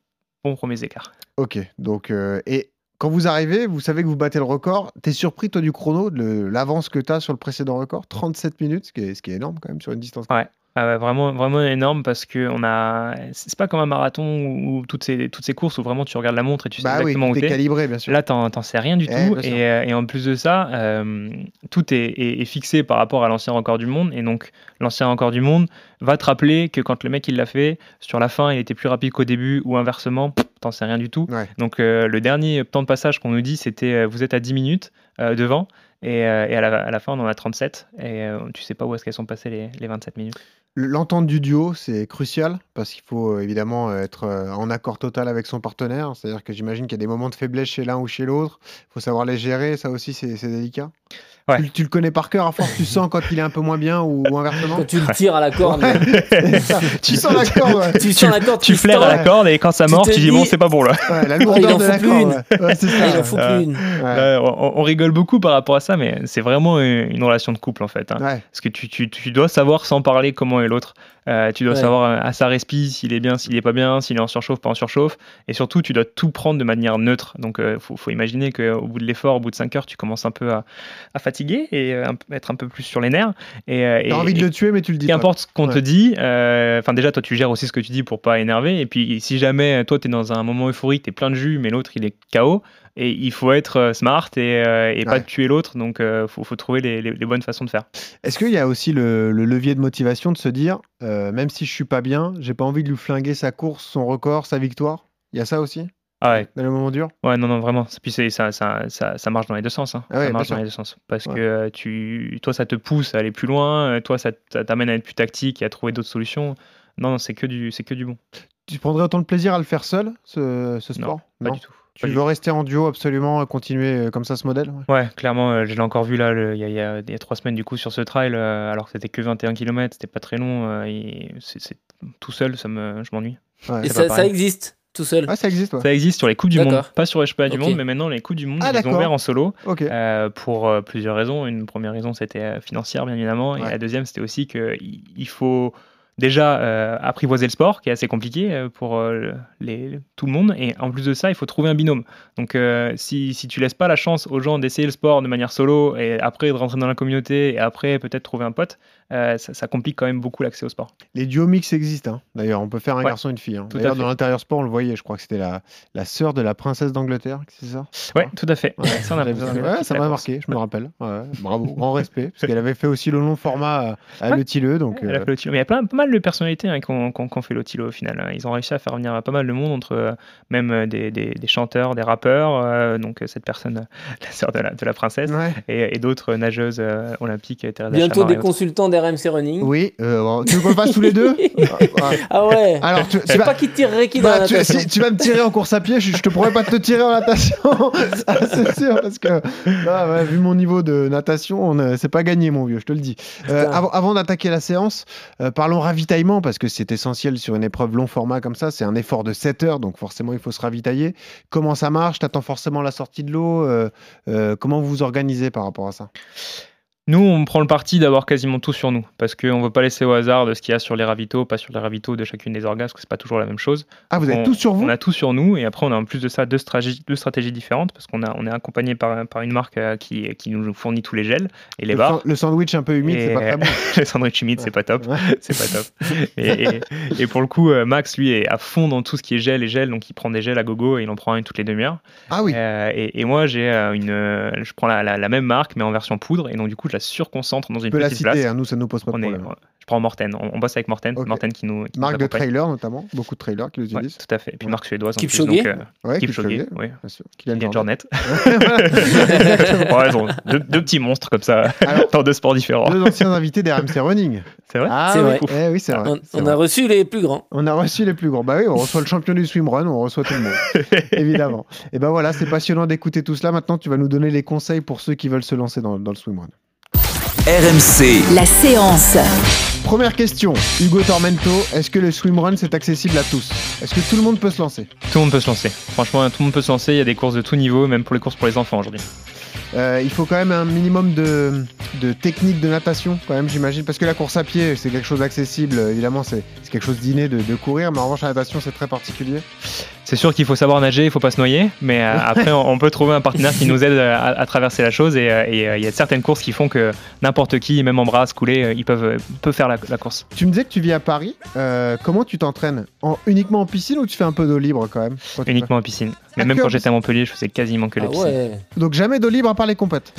bons premiers écarts. Ok, donc euh, et Quand vous arrivez, vous savez que vous battez le record. T'es surpris, toi, du chrono, de l'avance que tu as sur le précédent record? 37 minutes, ce qui, est, ce qui est énorme quand même sur une distance. Ouais. Ah ouais, vraiment, vraiment énorme parce que on a. C'est pas comme un marathon ou toutes ces, toutes ces courses où vraiment tu regardes la montre et tu sais Bah oui, exactement où t'es calibré, bien sûr. Là, t'en sais rien du Eh, tout. Et, euh, et en plus de ça, euh, tout est, est- est fixé par rapport à l'ancien record du monde. Et donc, l'ancien record du monde va te rappeler que quand le mec il l'a fait, sur la fin, il était plus rapide qu'au début ou inversement, pff, t'en sais rien du tout. Ouais. Donc, euh, le dernier temps de passage qu'on nous dit, c'était euh, vous êtes à 10 minutes euh, devant. Et, et à, la, à la fin, on en a 37. Et tu sais pas où est-ce qu'elles sont passées les, les 27 minutes. L'entente du duo, c'est crucial parce qu'il faut euh, évidemment euh, être euh, en accord total avec son partenaire. C'est-à-dire que j'imagine qu'il y a des moments de faiblesse chez l'un ou chez l'autre. Il faut savoir les gérer. Ça aussi, c'est c'est délicat. Ouais. Tu, tu le connais par cœur, à force, tu sens quand il est un peu moins bien ou, ou inversement Quand tu le tires à la corde. Tu sens la corde, ouais. tu sens la corde, Tu flaires à la corde et quand ça mord, tu dis bon, c'est pas bon là. La il lourdeur en de faut la plus corde. on, rigole beaucoup par rapport à ça, mais c'est vraiment une une relation de couple en fait. hein. Ouais. Parce que tu, tu- tu dois savoir sans parler comment est l'autre. Euh, tu dois Ouais. savoir euh, à sa respi s'il est bien, s'il est pas bien, s'il est en surchauffe, pas en surchauffe. Et surtout, tu dois tout prendre de manière neutre. Donc, il faut, faut imaginer qu'au bout de l'effort, au bout de 5 heures, tu commences un peu à, à fatiguer et euh, être un peu plus sur les nerfs. Et, euh, T'as et- envie de le tuer, mais tu le dis. Qu'importe ce qu'on te dit, euh, enfin déjà toi tu gères aussi ce que tu dis pour pas énerver et puis si jamais euh, toi tu es dans un moment euphorique, tu es plein de jus mais l'autre il est KO et il faut être euh, smart et, euh, pas tuer l'autre donc euh, faut, faut trouver les, les- les bonnes façons de faire. Est-ce qu'il y a aussi le, le levier de motivation de se dire, euh, même si je suis pas bien, j'ai pas envie de lui flinguer sa course, son record, sa victoire? Il y a ça aussi? Ah ouais, dans le moment dur? Ouais non non vraiment, puis ça, ça, ça, ça marche dans les deux sens, hein. Ah ouais, ça marche dans les deux sens parce Ouais. que tu, toi ça te pousse à aller plus loin, toi ça t'amène à être plus tactique et à trouver d'autres solutions. Non, non c'est que du que du bon. Tu prendrais autant de plaisir à le faire seul, ce, ce Non, sport? Pas du tout. Tu veux rester en duo absolument, euh, continuer euh, comme ça ce modèle ouais? Ouais, clairement, euh, je l'ai encore vu là, il y, a- y y trois semaines du coup sur ce trail, euh, alors que c'était que 21 km, c'était pas très long, euh, et c'est tout seul, ça me, je m'ennuie. Ouais. Et ça, existe tout seul? Ah, ça existe, ouais. Ça existe sur les Coupes du Monde, pas sur les Championnats du. Monde, mais maintenant les Coupes du Monde, Ah, ils les ont ouverts en solo euh, pour euh, plusieurs raisons. Une première raison, c'était financière, bien évidemment, et Ouais. la deuxième, c'était aussi qu'il il faut déjà euh, apprivoiser le sport, qui est assez compliqué euh, pour euh, tout le monde, et en plus de ça, il faut trouver un binôme. Donc, si, si tu laisses pas la chance aux gens d'essayer le sport de manière solo, et après de rentrer dans la communauté, et après peut-être trouver un pote, ça, ça complique quand même beaucoup l'accès au sport. Les duos mix existent. hein. D'ailleurs, on peut faire un Ouais, garçon et une fille. hein. D'ailleurs, dans l'intérieur sport, on le voyait. Je crois que c'était la, la sœur de la princesse d'Angleterre, c'est ça? Ouais, tout à fait. Ouais, Ça, Ouais, m'a marqué, je me rappelle. Ouais, bravo, grand respect, parce qu'elle avait fait aussi le long format à, à Tilleux, donc Elle a euh, fait. Mais il y a plein, pas mal de personnalités hein, qui, ont, fait l'Otilo au final. hein. Ils ont réussi à faire venir pas mal de monde, entre euh, même euh, des, des- des chanteurs, des rappeurs, euh, donc euh, cette personne, euh, la sœur de la, de la princesse, ouais. et, et d'autres nageuses euh, olympiques, euh, Bientôt des et autres. d'RMC Running. Oui, euh, tu veux qu'on le fasse tous les deux Ah, ouais. Alors, tu, tu sais vas, pas qui tirerait qui dans bah, la tu, si tu vas me tirer en course à pied, je, je te pourrais pas te tirer en natation, c'est sûr, parce que ah, ouais, vu mon niveau de natation, on, euh, c'est pas gagné, mon vieux, je te le dis. Euh, avant avant d'attaquer la séance, euh, parlons ravitaillement, parce que c'est essentiel sur une épreuve long format comme ça, c'est un effort de 7 heures, donc forcément il faut se ravitailler. Comment ça marche? T'attends forcément la sortie de l'eau? Comment vous vous organisez par rapport à ça? Nous, on prend le parti d'avoir quasiment tout sur nous, parce qu'on ne veut pas laisser au hasard de ce qu'il y a sur les ravitaux, pas sur les ravitaux de chacune des orgas, parce que c'est pas toujours la même chose. Ah, vous avez on, tout sur vous On a tout sur nous, et après, on a en plus de ça deux stratégies, deux stratégies différentes, parce qu'on a, on est accompagné par, par une marque euh, qui, qui nous fournit tous les gels et les le, bars. le sandwich un peu humide, c'est pas très bon. le sandwich humide, c'est pas top. C'est pas top. Et, et- et pour le coup, euh, Max, lui, est à fond dans tout ce qui est gel et gel, donc il prend des gels à gogo et il en prend une toutes les demi-heures. Ah oui, Euh, et, et moi, j'ai une, je prends la, la- la même marque, mais en version poudre, et donc du coup, je la surconcentre dans tu une peux la petite citer, place. hein, nous ça nous pose pas de On est- problème. je prends Morten, on, on bosse avec Morten, Ok. c'est Morten qui nous, qui nous Marque de accompagne. trailer notamment, beaucoup de trailers qui Ouais, l'utilisent. tout à fait. Et puis Ouais. marque suédoise. en Kipchoge plus, donc, euh, Ouais, Kipchoge, Kipchoge, oui. bien sûr. Kylian Jornet. Jornet. Ouais, ils ont deux, petits monstres comme ça, Alors, dans deux sports différents. Deux anciens invités d'RMC Running. C'est vrai Ah C'est vrai. eh oui, c'est vrai. On, c'est on vrai. a reçu les plus grands. On a reçu les plus grands. Bah oui, on reçoit le champion du swimrun, on reçoit tout le monde. Évidemment. Et ben voilà, c'est passionnant d'écouter tout cela. Maintenant, tu vas nous donner les conseils pour ceux qui veulent se lancer dans, dans le swimrun. RMC, La séance. Première question. Hugo Tormento, est-ce que le swimrun c'est accessible à tous? Est-ce que tout le monde peut se lancer? Tout le monde peut se lancer. Franchement, tout le monde peut se lancer. Il y a des courses de tout niveau, même pour les courses pour les enfants aujourd'hui. Euh, il faut quand même un minimum de, de technique de natation, quand même, j'imagine. Parce que la course à pied, c'est quelque chose d'accessible. Évidemment, c'est c'est quelque chose d'inné de, de courir. Mais en revanche, la natation, c'est très particulier. C'est sûr qu'il faut savoir nager, il faut pas se noyer, mais euh, après on, on peut trouver un partenaire qui nous aide à, à traverser la chose et euh, euh, il y a certaines courses qui font que n'importe qui, même en brasse, coulé, euh, ils peuvent, euh, peut faire la, la course. Tu me disais que tu vis à Paris. euh, comment tu t'entraînes? En, Uniquement en piscine ou tu fais un peu d'eau libre quand même? Quand Uniquement en piscine. Mais Ah, même que quand j'étais à Montpellier, je faisais quasiment que les Ah piscines. ouais. Donc jamais d'eau libre à part les compètes?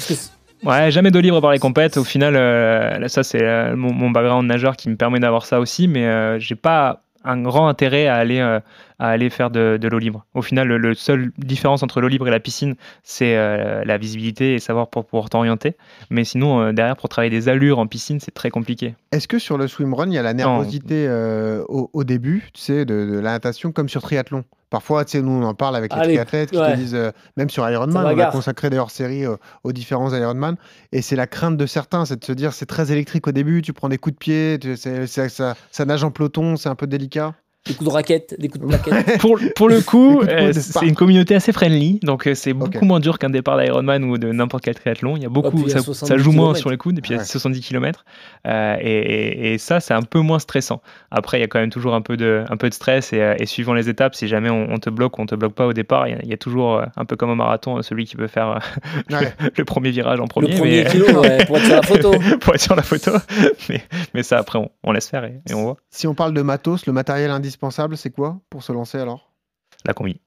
Ouais, jamais d'eau libre par les compètes. Au final, euh, là, ça c'est euh, mon, mon background nageur qui me permet d'avoir ça aussi, mais euh, j'ai pas un grand intérêt à aller euh, à aller faire de, de l'eau libre. Au final, le, le seul différence entre l'eau libre et la piscine, c'est euh, la visibilité et savoir pour pouvoir t'orienter. Mais sinon, euh, derrière, pour travailler des allures en piscine, c'est très compliqué. Est-ce que sur le swimrun, il y a la nervosité euh, au, au début, tu sais, de, de la natation comme sur triathlon? Parfois, tu sais, nous, on en parle avec les Allez, triathlètes qui ouais. te disent, euh, même sur Ironman, on a consacré des hors-séries euh, aux différents Ironman, et c'est la crainte de certains, c'est de se dire, c'est très électrique au début, tu prends des coups de pied, tu- ça, ça nage en peloton, c'est un peu délicat. Des coups de raquette, des coups de plaquette. pour, pour le coup, euh, c'est une communauté assez friendly, donc euh, c'est beaucoup moins dur qu'un départ d'Ironman ou de n'importe quel triathlon. Il y a beaucoup, ça, 70 ça joue moins sur les coudes, et puis il y a Ouais. 70 km. et, et- et ça, c'est un peu moins stressant. Après, il y a quand même toujours un peu de, un peu de stress, et, euh, et suivant les étapes, si jamais on, on te bloque ou on te bloque pas au départ, il y a, il y a toujours, euh, un peu comme au marathon, euh, celui qui peut faire euh, Ouais. le premier virage en Le premier. premier mais- kilo, ouais, pour être sur la photo. pour être sur la photo. mais, mais ça, après, on, on laisse faire et, et on voit. Si on parle de matos, le matériel indispensable, c'est quoi pour se lancer alors? La combi.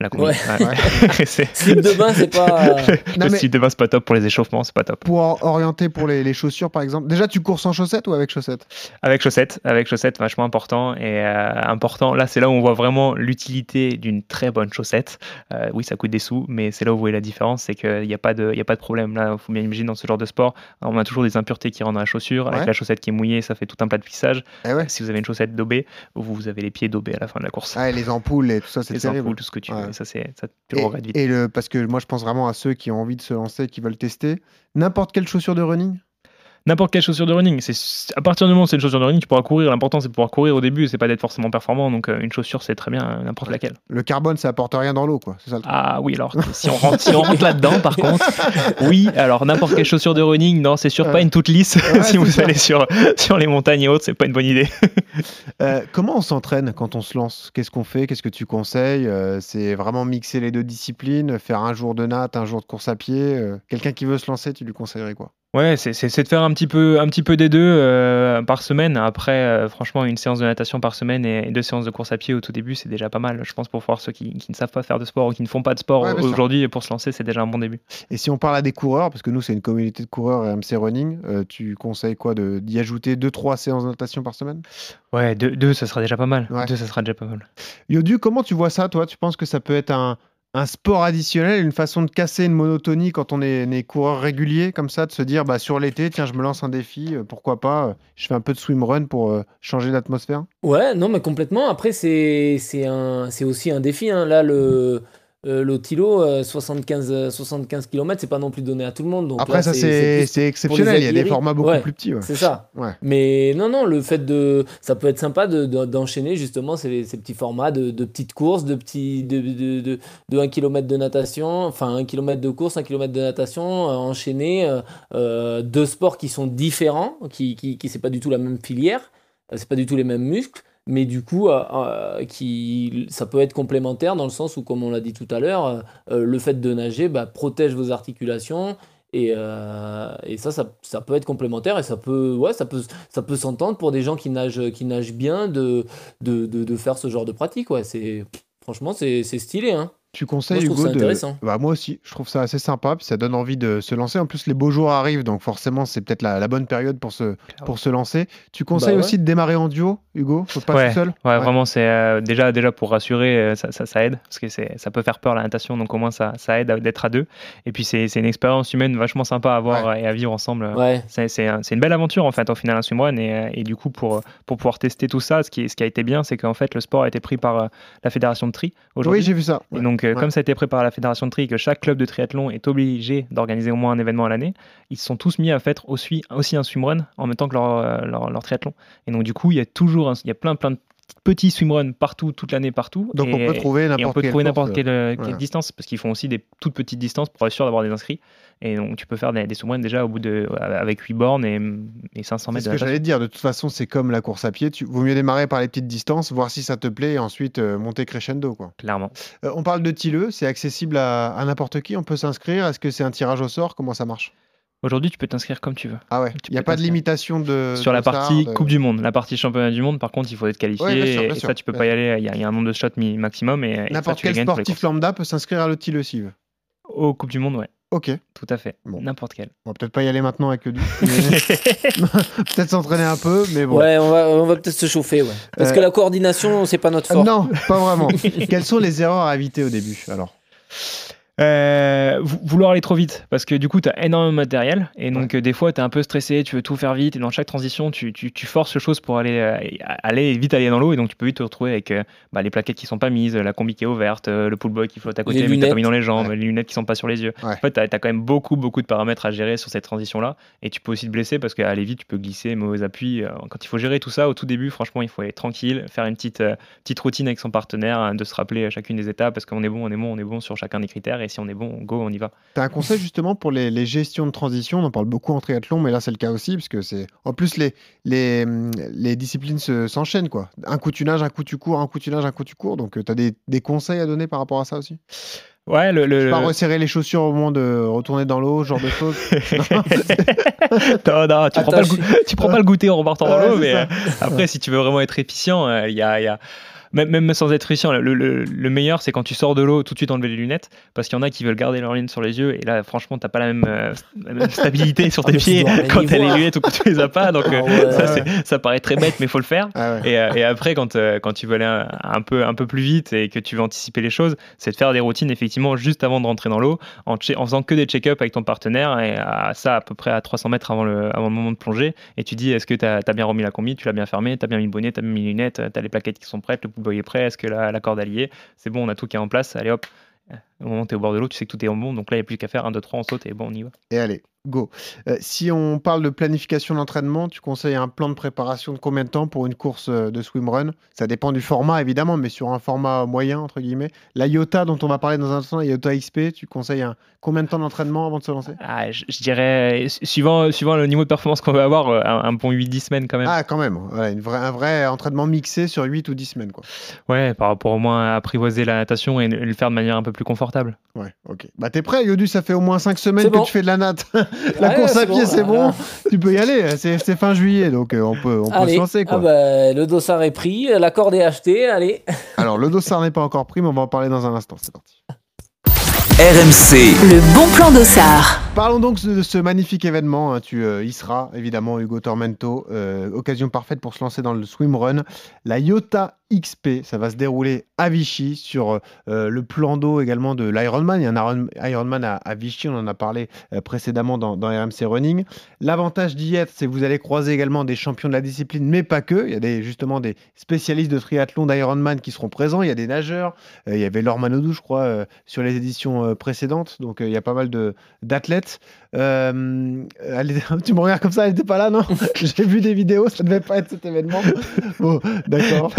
La combi. Ouais. ouais. Slip de bain, c'est pas. Non, le mais- slip de bain, c'est pas top pour les échauffements, c'est pas top. Pour or- orienter pour les, les chaussures, par exemple. Déjà, tu cours sans chaussettes ou avec chaussettes? Avec chaussettes, avec chaussettes, vachement important. Et euh, important, là, c'est là où on voit vraiment l'utilité d'une très bonne chaussette. Euh, oui, ça coûte des sous, mais c'est là où vous voyez la différence, c'est qu'il n'y a, pas de- il y a pas de problème. Là, il faut bien imaginer dans ce genre de sport, on a toujours des impuretés qui rentrent dans la chaussure. Avec Ouais. la chaussette qui est mouillée, ça fait tout un plat de plissage. Eh ouais. Si vous avez une chaussette daubée, vous vous avez les pieds daubés à la fin de la course. Ah, et les ampoules et tout ça, c'est les terrible. ampoules, tout ce que tu Ouais. veux. Et ça, c'est, ça, tu le Et, regrettes vite. et le, parce que moi, je pense vraiment à ceux qui ont envie de se lancer, qui veulent tester. N'importe quelle chaussure de running? N'importe quelle chaussure de running. C'est à partir du moment où c'est une chaussure de running, tu pourras courir. L'important c'est de pouvoir courir au début, c'est pas d'être forcément performant. Donc euh, une chaussure c'est très bien, euh, n'importe laquelle. Le carbone, ça apporte rien dans l'eau, quoi. C'est ça le truc. Ah oui, alors si on rentre, si rentre là-dedans, par contre, oui. Alors n'importe quelle chaussure de running, non, c'est sûr Ouais. pas une toute lisse. Ouais, si vous ça. allez sur sur les montagnes et autres, c'est pas une bonne idée. Euh, comment on s'entraîne quand on se lance? Qu'est-ce qu'on fait? Qu'est-ce que tu conseilles? Euh, C'est vraiment mixer les deux disciplines, faire un jour de natte, un jour de course à pied. euh, Quelqu'un qui veut se lancer, tu lui conseillerais quoi? Ouais, c'est de faire un petit peu, un petit peu des deux euh, par semaine. Après, euh, franchement, une séance de natation par semaine et, et deux séances de course à pied au tout début, c'est déjà pas mal. Je pense pour voir ceux qui, qui ne savent pas faire de sport ou qui ne font pas de sport Ouais, aujourd'hui et pour se lancer, c'est déjà un bon début. Et si on parle à des coureurs, parce que nous, c'est une communauté de coureurs RMC Running, euh, tu conseilles quoi D'y ajouter 2-3 séances de natation par semaine? Ouais, deux, deux, ça sera déjà pas mal. Ouais. Deux, ça sera déjà pas mal. Yodu, comment tu vois ça, toi? Tu penses que ça peut être un, un sport additionnel, une façon de casser une monotonie quand on est, est coureur régulier, comme ça, de se dire, bah, sur l'été, tiens, je me lance un défi, euh, pourquoi pas, euh, je fais un peu de swimrun pour euh, changer d'atmosphère? Ouais, non, mais complètement. Après, c'est c'est un, c'est aussi un défi. hein. Là, le euh, l'Otilo, euh, 75, euh, 75 km, c'est pas non plus donné à tout le monde. Donc Après, là, ça, c'est exceptionnel, il y a des formats beaucoup Ouais, plus petits. ouais. C'est ça. Ouais. Mais non, non, le fait de. Ça peut être sympa de- de- d'enchaîner justement ces, ces petits formats de, de petites courses, de petits. de, de, de, de 1 km de natation, enfin 1 km de course, 1 km de natation, euh, enchaîner euh, euh, deux sports qui sont différents, qui, qui, qui c'est pas du tout la même filière, c'est pas du tout les mêmes muscles. Mais du coup, euh, euh, qui, ça peut être complémentaire dans le sens où, comme on l'a dit tout à l'heure, euh, le fait de nager bah, protège vos articulations, et, et ça, ça, ça peut être complémentaire et ça peut, ouais, ça peut, ça peut s'entendre pour des gens qui nagent, qui nagent bien de, de, de, faire ce genre de pratique. Ouais. Franchement, c'est, c'est stylé. Hein. Tu conseilles, Moi, je trouve Hugo, ça de... intéressant. Bah, moi aussi, je trouve ça assez sympa, puis ça donne envie de se lancer. En plus, les beaux jours arrivent, donc forcément, c'est peut-être la, la bonne période pour se, pour se lancer. Tu conseilles Bah ouais. aussi de démarrer en duo, Hugo? Faut pas ouais, tout seul? Ouais, vraiment, c'est euh, déjà, déjà pour rassurer, euh, ça, ça, ça aide parce que c'est, ça peut faire peur la natation, donc au moins ça, ça aide à- d'être à deux. Et puis c'est, c'est une expérience humaine vachement sympa à avoir euh, et à vivre ensemble. Ouais. C'est, c'est, un- c'est une belle aventure en fait au final un swimrun et, et du coup pour, pour pouvoir tester tout ça, ce qui, ce qui a été bien, c'est qu'en fait le sport a été pris par euh, la fédération de tri aujourd'hui. Oui, j'ai vu ça. Et Ouais. Donc, euh, Ouais. comme ça a été pris par la fédération de tri, et que chaque club de triathlon est obligé d'organiser au moins un événement à l'année, ils se sont tous mis à faire aussi, aussi un swimrun en même temps que leur, euh, leur, leur triathlon. Et donc, du coup, il y a toujours, un- il y a plein, plein de petits swimruns partout, toute l'année, partout. Donc on peut trouver n'importe quelle trouver n'importe course, quelle, euh, quelle voilà. distance parce qu'ils font aussi des toutes petites distances pour être sûr d'avoir des inscrits. Et donc tu peux faire des, des swimruns déjà au bout de avec 8 bornes et, et 500 C'est mètres ce de que j'allais te dire. De toute façon, c'est comme la course à pied. Tu vaut mieux démarrer par les petites distances, voir si ça te plaît, et ensuite euh, monter crescendo. Quoi. Clairement. Euh, on parle de Tilleux. C'est accessible à, à n'importe qui. On peut s'inscrire. Est-ce que c'est un tirage au sort? Comment ça marche? Aujourd'hui, tu peux t'inscrire comme tu veux. Ah ouais. Il n'y a pas de limitation de Sur de la partie de- Coupe du Monde. La partie championnat du monde, par contre, il faut être qualifié. Ouais, bien sûr, bien et sûr, ça, tu peux pas y aller. Il y, a- il y a un nombre de shots mi- maximum. Et, N'importe quel sportif lambda peut s'inscrire à le Tilleux s'il veut. Au Coupe du Monde, ouais. Ok. Tout à fait. N'importe quel. On va peut-être pas y aller maintenant avec le doute. peut-être s'entraîner un peu, mais bon. Ouais, on va, on va peut-être se chauffer, ouais. Parce Euh, que la coordination, c'est pas notre Euh, fort. Non, pas vraiment. Quelles sont les erreurs à éviter au début alors? Euh, vou- vouloir aller trop vite parce que du coup tu as énormément de matériel et donc euh, des fois tu es un peu stressé tu veux tout faire vite et dans chaque transition tu, tu, tu forces les choses pour aller, euh, aller vite aller dans l'eau et donc tu peux vite te retrouver avec euh, bah, les plaquettes qui sont pas mises la combi qui est ouverte le pull boy qui flotte à côté Les mais t'as lunettes. pas mis dans les jambes les lunettes qui sont pas sur les yeux. En fait tu as, quand même beaucoup beaucoup de paramètres à gérer sur cette transition là et tu peux aussi te blesser parce qu'aller vite tu peux glisser mauvais appui quand il faut gérer tout ça au tout début franchement il faut aller tranquille faire une petite, petite routine avec son partenaire hein, de se rappeler à chacune des étapes parce qu'on est bon on est bon on est bon sur chacun des critères et si on est bon go on y va T'as un conseil justement pour les, les gestions de transition? On en parle beaucoup en triathlon, mais là c'est le cas aussi, parce que c'est. En plus, les, les, les disciplines se- s'enchaînent, quoi. Un coup tu nages, un coup tu cours, un coup tu nages, un coup tu cours. Donc tu as des, des conseils à donner par rapport à ça aussi? Ouais, le. le... Pas resserrer les chaussures au moment de retourner dans l'eau, ce genre de choses. non, non, tu prends, pas le, Attaché. goût- tu prends pas le goûter en repartant dans Ouais, l'eau, mais euh, après, si tu veux vraiment être efficient, euh, il y a. il y a- Même, même sans être efficient, le, le- le meilleur c'est quand tu sors de l'eau, tout de suite enlever les lunettes, parce qu'il y en a qui veulent garder leurs lunettes sur les yeux, et là, franchement, t'as pas la même, euh, la même stabilité sur Ah, tes tu pieds quand t'as les lunettes ou quand tu les as pas, donc euh, Ah ouais. ça, ça paraît très bête, mais faut le faire. Ah et, euh, et après, quand, euh, quand tu veux aller un, un peu, un peu plus vite et que tu veux anticiper les choses, c'est de faire des routines effectivement juste avant de rentrer dans l'eau, en, faisant que des check-up avec ton partenaire, et à ça à peu près à 300 mètres avant le, avant le moment de plonger, et tu dis est-ce que tu as, bien remis la combi, tu l'as bien fermé, tu as bien mis le bonnet, tu as bien mis les lunettes, tu as les plaquettes qui sont prêtes, le boy est prêt, est-ce que la, la corde alliée, c'est bon, on a tout qui est en place, allez hop. Au moment où tu es au bord de l'eau, tu sais que tout est en bon, donc là, il n'y a plus qu'à faire 1, 2, 3, on saute et bon, on y va. Et allez, go. Euh, si on parle de planification d'entraînement, tu conseilles un plan de préparation de combien de temps pour une course euh, de swimrun Ça dépend du format évidemment, mais sur un format moyen, entre guillemets. La IOTA dont on va parler dans un instant, la IOTA XP, tu conseilles un... combien de temps d'entraînement avant de se lancer? Ah, je, je dirais, su- suivant, suivant le niveau de performance qu'on va avoir, euh, un, un bon 8-10 semaines quand même. Ah, quand même. Voilà, une vraie- un vrai entraînement mixé sur 8 ou 10 semaines. Quoi. Ouais, par rapport au moins à apprivoiser la natation et le faire de manière un peu plus confortable. Ouais, ok. Bah t'es prêt, Yodu, ça fait au moins 5 semaines que bon. tu fais de la natte. la Ouais, course à pied, bon, c'est bon. tu peux y aller, c'est fin juillet, donc euh, on peut, on peut se lancer. Quoi. ah bah, le dossard est pris, la corde est achetée, allez. Alors, le dossard n'est pas encore pris, mais on va en parler dans un instant. C'est parti. RMC. Le bon plan d'Ossard. Parlons donc de ce magnifique événement. hein. Tu euh, y seras, évidemment, Hugo Tormento. Euh, occasion parfaite pour se lancer dans le swimrun. La Iota XP, ça va se dérouler à Vichy sur euh, le plan d'eau également de l'Ironman. Il y a un Iron- Ironman à, à Vichy, on en a parlé euh, précédemment dans, dans RMC Running. L'avantage d'y être, c'est que vous allez croiser également des champions de la discipline, mais pas que. Il y a des, justement des spécialistes de triathlon d'Ironman qui seront présents. Il y a des nageurs. Euh, il y avait Laure Manodou, je crois, euh, sur les éditions euh, précédentes. Donc euh, il y a pas mal d'athlètes. Euh, tu me regardes comme ça, elle n'était pas là, non? J'ai vu des vidéos, ça devait pas être cet événement. Bon, d'accord.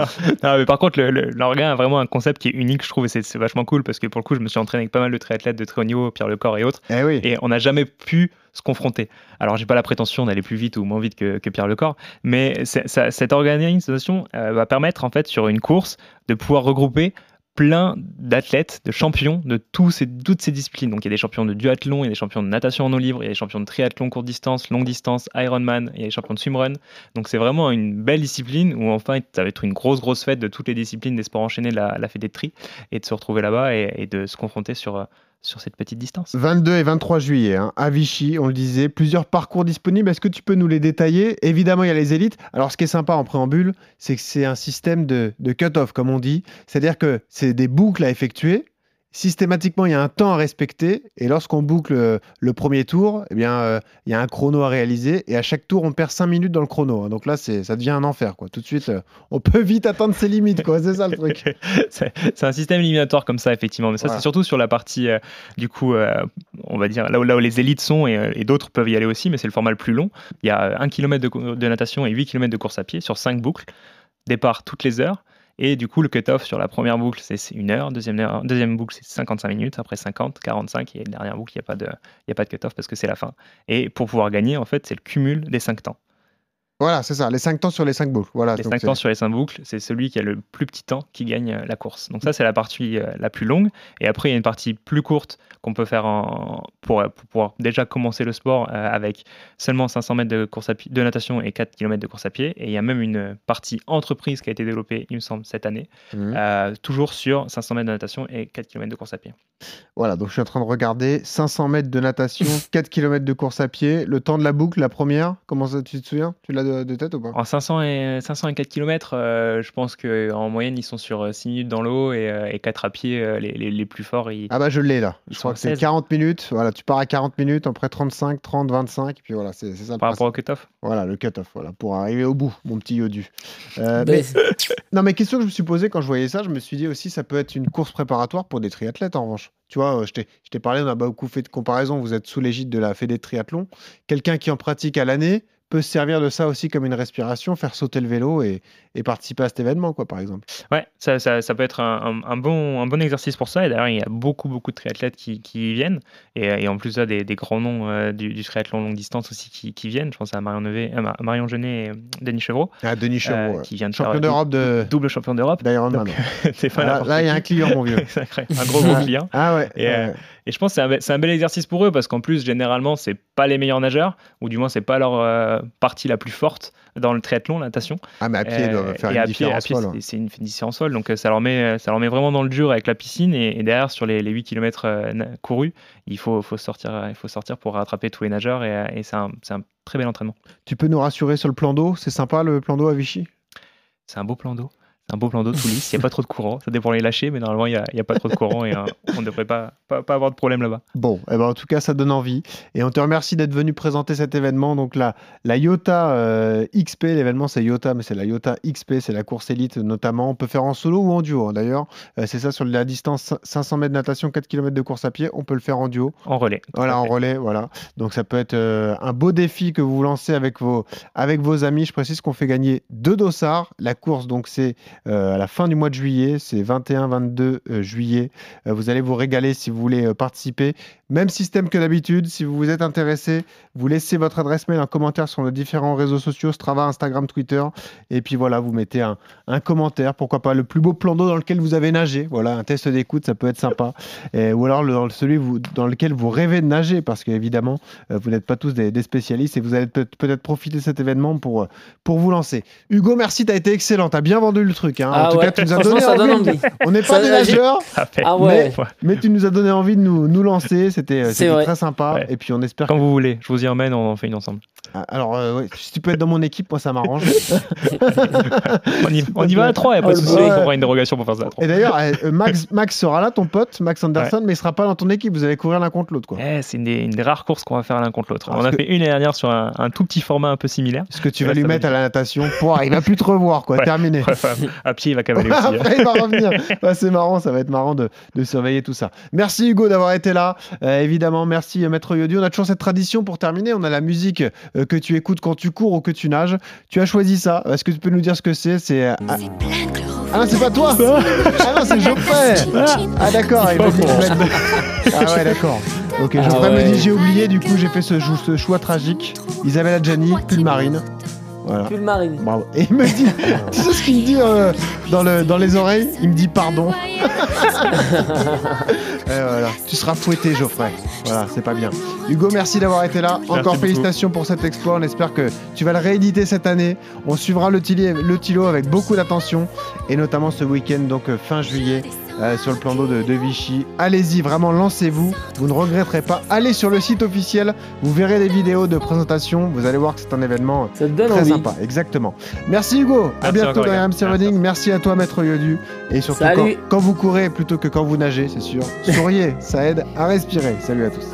Non, mais par contre, le- le- l'orga a vraiment un concept qui est unique, je trouve, et c'est vachement cool parce que pour le coup, je me suis entraîné avec pas mal de triathlètes de très haut niveau, Pierre Lecor et autres, et on n'a jamais pu se confronter. Alors, j'ai pas la prétention d'aller plus vite ou moins vite que, que Pierre Lecor, mais ça- cette organisation euh, va permettre, en fait, sur une course, de pouvoir regrouper plein d'athlètes, de champions de tous toutes ces disciplines. Donc il y a des champions de duathlon, il y a des champions de natation en eau libre, il y a des champions de triathlon courte distance, longue distance, Ironman, il y a des champions de swimrun. Donc c'est vraiment une belle discipline où enfin ça va être une grosse grosse fête de toutes les disciplines des sports enchaînés la, la Fédé de tri et de se retrouver là-bas et, et de se confronter sur, euh, sur cette petite distance. 22 et 23 juillet, hein, à Vichy, on le disait, plusieurs parcours disponibles. Est-ce que tu peux nous les détailler? Évidemment, il y a les élites. Alors, ce qui est sympa en préambule, c'est que c'est un système de, de cut-off, comme on dit. C'est-à-dire que c'est des boucles à effectuer. Systématiquement, il y a un temps à respecter. Et lorsqu'on boucle euh, le premier tour, eh bien, euh, il y a un chrono à réaliser. Et à chaque tour, on perd 5 minutes dans le chrono. hein. Donc là, ça devient un enfer. Quoi. Tout de suite, euh, on peut vite atteindre ses limites. C'est ça le truc. c'est un système éliminatoire comme ça, effectivement. Mais ça, Voilà. c'est surtout sur la partie, euh, du coup, on va dire, là où, là où les élites sont et, et d'autres peuvent y aller aussi, mais c'est le format le plus long. Il y a 1 km de, de natation et 8 km de course à pied sur 5 boucles. Départ toutes les heures. Et du coup, le cut-off sur la première boucle, c'est une heure. Deuxième, boucle, c'est 55 minutes. Après 50, 45. Et la dernière boucle, il n'y a pas de, a pas de cut-off parce que c'est la fin. Et pour pouvoir gagner, en fait, c'est le cumul des 5 temps. Voilà, c'est ça, les 5 temps sur les 5 boucles. Voilà, Les donc 5 c'est- temps sur les 5 boucles, c'est celui qui a le plus petit temps qui gagne euh, la course. Donc ça, c'est la partie euh, la plus longue. Et après, il y a une partie plus courte qu'on peut faire en- pour, pour pouvoir déjà commencer le sport euh, avec seulement 500 mètres de, course à pied, de natation et 4 km de course à pied. Et il y a même une partie entreprise qui a été développée, il me semble, cette année, euh, toujours sur 500 mètres de natation et 4 km de course à pied. Voilà, donc je suis en train de regarder 500 mètres de natation, 4 km de course à pied. Le temps de la boucle, la première, comment ça, tu te souviens? Tu l'as de, de tête ou pas? En 500 et, 500 et 4 km, je pense qu'en moyenne, ils sont sur euh, 6 minutes dans l'eau et, euh, et 4 à pied, euh, les, les- les plus forts. Ils... Ah bah je l'ai là. Je crois que c'est 16. 40 minutes. Voilà, tu pars à 40 minutes, après 35, 30, 25, et puis voilà, c'est ça Par rapport au cut-off? Voilà, le cut-off, voilà, pour arriver au bout, mon petit Yodu. Euh, mais- non, mais question que je me suis posée quand je voyais ça, je me suis dit aussi, ça peut être une course préparatoire pour des triathlètes en revanche. Tu vois, euh, je t'ai je t'ai parlé, on a beaucoup fait de comparaisons, vous êtes sous l'égide de la Fédé de triathlon. Quelqu'un qui en pratique à l'année peut se servir de ça aussi comme une respiration, faire sauter le vélo et, et participer à cet événement, quoi, par exemple. Ouais, ça, ça, ça peut être un, bon, un bon exercice pour ça. Et d'ailleurs, il y a beaucoup, beaucoup de triathlètes qui, qui y viennent. Et, et en plus, des, des grands noms euh, du, du triathlon longue distance aussi qui, qui viennent. Je pense à Marion, Nevé, euh, Mar- Marion Genet et euh, Denis Chevreau. Ah, Denis Chevreau, euh, qui vient de champion d'Europe de double champion d'Europe. pas Là, il y a un client, mon vieux. Un gros gros client. Ah ouais. Et, euh, ouais. Et je pense que c'est un, un bel exercice pour eux parce qu'en plus, généralement, c'est pas les meilleurs nageurs, ou du moins, c'est pas leur euh, partie la plus forte dans le triathlon, la natation. Ah, mais à pied, doivent faire et une à différence pied, folle, hein. c'est- C'est une différence folle. Donc, euh, ça leur, met, ça leur met vraiment dans le dur avec la piscine. Et, et derrière, sur les, les 8 km courus, il faut, faut sortir, il faut sortir pour rattraper tous les nageurs. Et, euh, et c'est un, c'est un très bel entraînement. Tu peux nous rassurer sur le plan d'eau? C'est sympa le plan d'eau à Vichy? C'est un beau plan d'eau. C'est un beau plan d'eau tout lisse. Il n'y a pas trop de courant. Ça dépend les lâcher, mais normalement, il n'y a, pas trop de courant et euh, on ne devrait pas, pas, pas avoir de problème là-bas. Bon, eh ben, en tout cas, ça donne envie. Et on te remercie d'être venu présenter cet événement. Donc, la, la IOTA euh, XP, l'événement c'est IOTA, mais c'est la IOTA XP, c'est la course élite notamment. On peut faire en solo ou en duo hein, d'ailleurs. Euh, c'est ça sur la distance 500 mètres de natation, 4 km de course à pied. On peut le faire en duo. En relais. Voilà, en relais, voilà. Donc ça peut être euh, un beau défi que vous vous lancez avec vos, avec vos amis. Je précise qu'on fait gagner deux dossards. La course, donc c'est à la fin du mois de juillet, c'est 21-22 euh, juillet. Euh, vous allez vous régaler si vous voulez euh, participer. Même système que d'habitude. Si vous vous êtes intéressé, vous laissez votre adresse mail en commentaire sur nos différents réseaux sociaux, Strava, Instagram, Twitter. Et puis voilà, vous mettez un, un commentaire. Pourquoi pas le plus beau plan d'eau dans lequel vous avez nagé. Voilà, un test d'écoute, ça peut être sympa. Et- ou alors le- celui vous- dans lequel vous rêvez de nager, parce qu'évidemment, euh, vous n'êtes pas tous des, des spécialistes et vous allez peut- peut-être profiter de cet événement pour, euh, pour vous lancer. Hugo, merci, tu as été excellent. Tu as bien vendu le truc. hein. Ah en tout ouais, cas, tu nous as donné ça donne envie. envie. On n'est Ça- pas des là, j'ai- nageurs. Ah. Mais, mais tu nous as donné envie de nous, nous lancer, c'était euh, très sympa. Ouais. Et puis on espère Quand vous voulez, je vous y emmène, on en fait une ensemble. Ah, Alors, euh, ouais, si tu peux être dans mon équipe, moi ça m'arrange. On y, on y va à trois, il n'y a pas de souci, ouais. on prendra une dérogation pour faire ça à trois. Et d'ailleurs, euh, Max, Max sera là, ton pote, Max Anderson, mais il sera pas dans ton équipe. Vous allez courir l'un contre l'autre. quoi. Eh, c'est une des, une des rares courses qu'on va faire l'un contre l'autre. Ah, on a fait une l'année dernière sur un, un tout petit format un peu similaire. Ce que tu vas là, lui mettre va à la natation, pouah, il va plus te revoir, quoi. Ouais. Terminé. À pied, il va cavaler aussi. hein. Après, il va revenir. C'est marrant, ça va être marrant de, de surveiller tout ça. Merci Hugo d'avoir été là. Euh, évidemment, merci euh, Maître Yodu. On a toujours cette tradition pour terminer. On a la musique euh, que tu écoutes quand tu cours ou que tu nages. Tu as choisi ça. Est-ce que tu peux nous dire ce que c'est? C'est. euh, ah... ah non, c'est pas toi? Ah non, c'est Geoffrey Ah d'accord, il Ah ouais, d'accord. Ok, Ah Geoffrey me ouais. dit j'ai oublié, du coup j'ai fait ce choix tragique. Isabelle Adjani, pull marine. Voilà. Pull marine. Bravo. Et il me dit, tu sais ce qu'il me dit euh, dans, le, dans les oreilles? Il me dit pardon. Et voilà. Tu seras fouetté, Geoffrey. Voilà, c'est pas bien. Hugo, merci d'avoir été là. Encore beaucoup. félicitations pour cet exploit. On espère que tu vas le rééditer cette année. On suivra le, tili- le Tilo avec beaucoup d'attention et notamment ce week-end, donc euh, fin juillet. Euh, sur le plan d'eau de, de Vichy. Allez-y, vraiment lancez-vous, vous ne regretterez pas. Allez sur le site officiel, vous verrez des vidéos de présentation, vous allez voir que c'est un événement Ça te donne Très envie. sympa, exactement. Merci Hugo, à Merci bientôt dans. RMC Merci. Running. Merci à toi Maître Yodu. Et surtout quand, quand vous courez plutôt que quand vous nagez, c'est sûr. Souriez, ça aide à respirer. Salut à tous.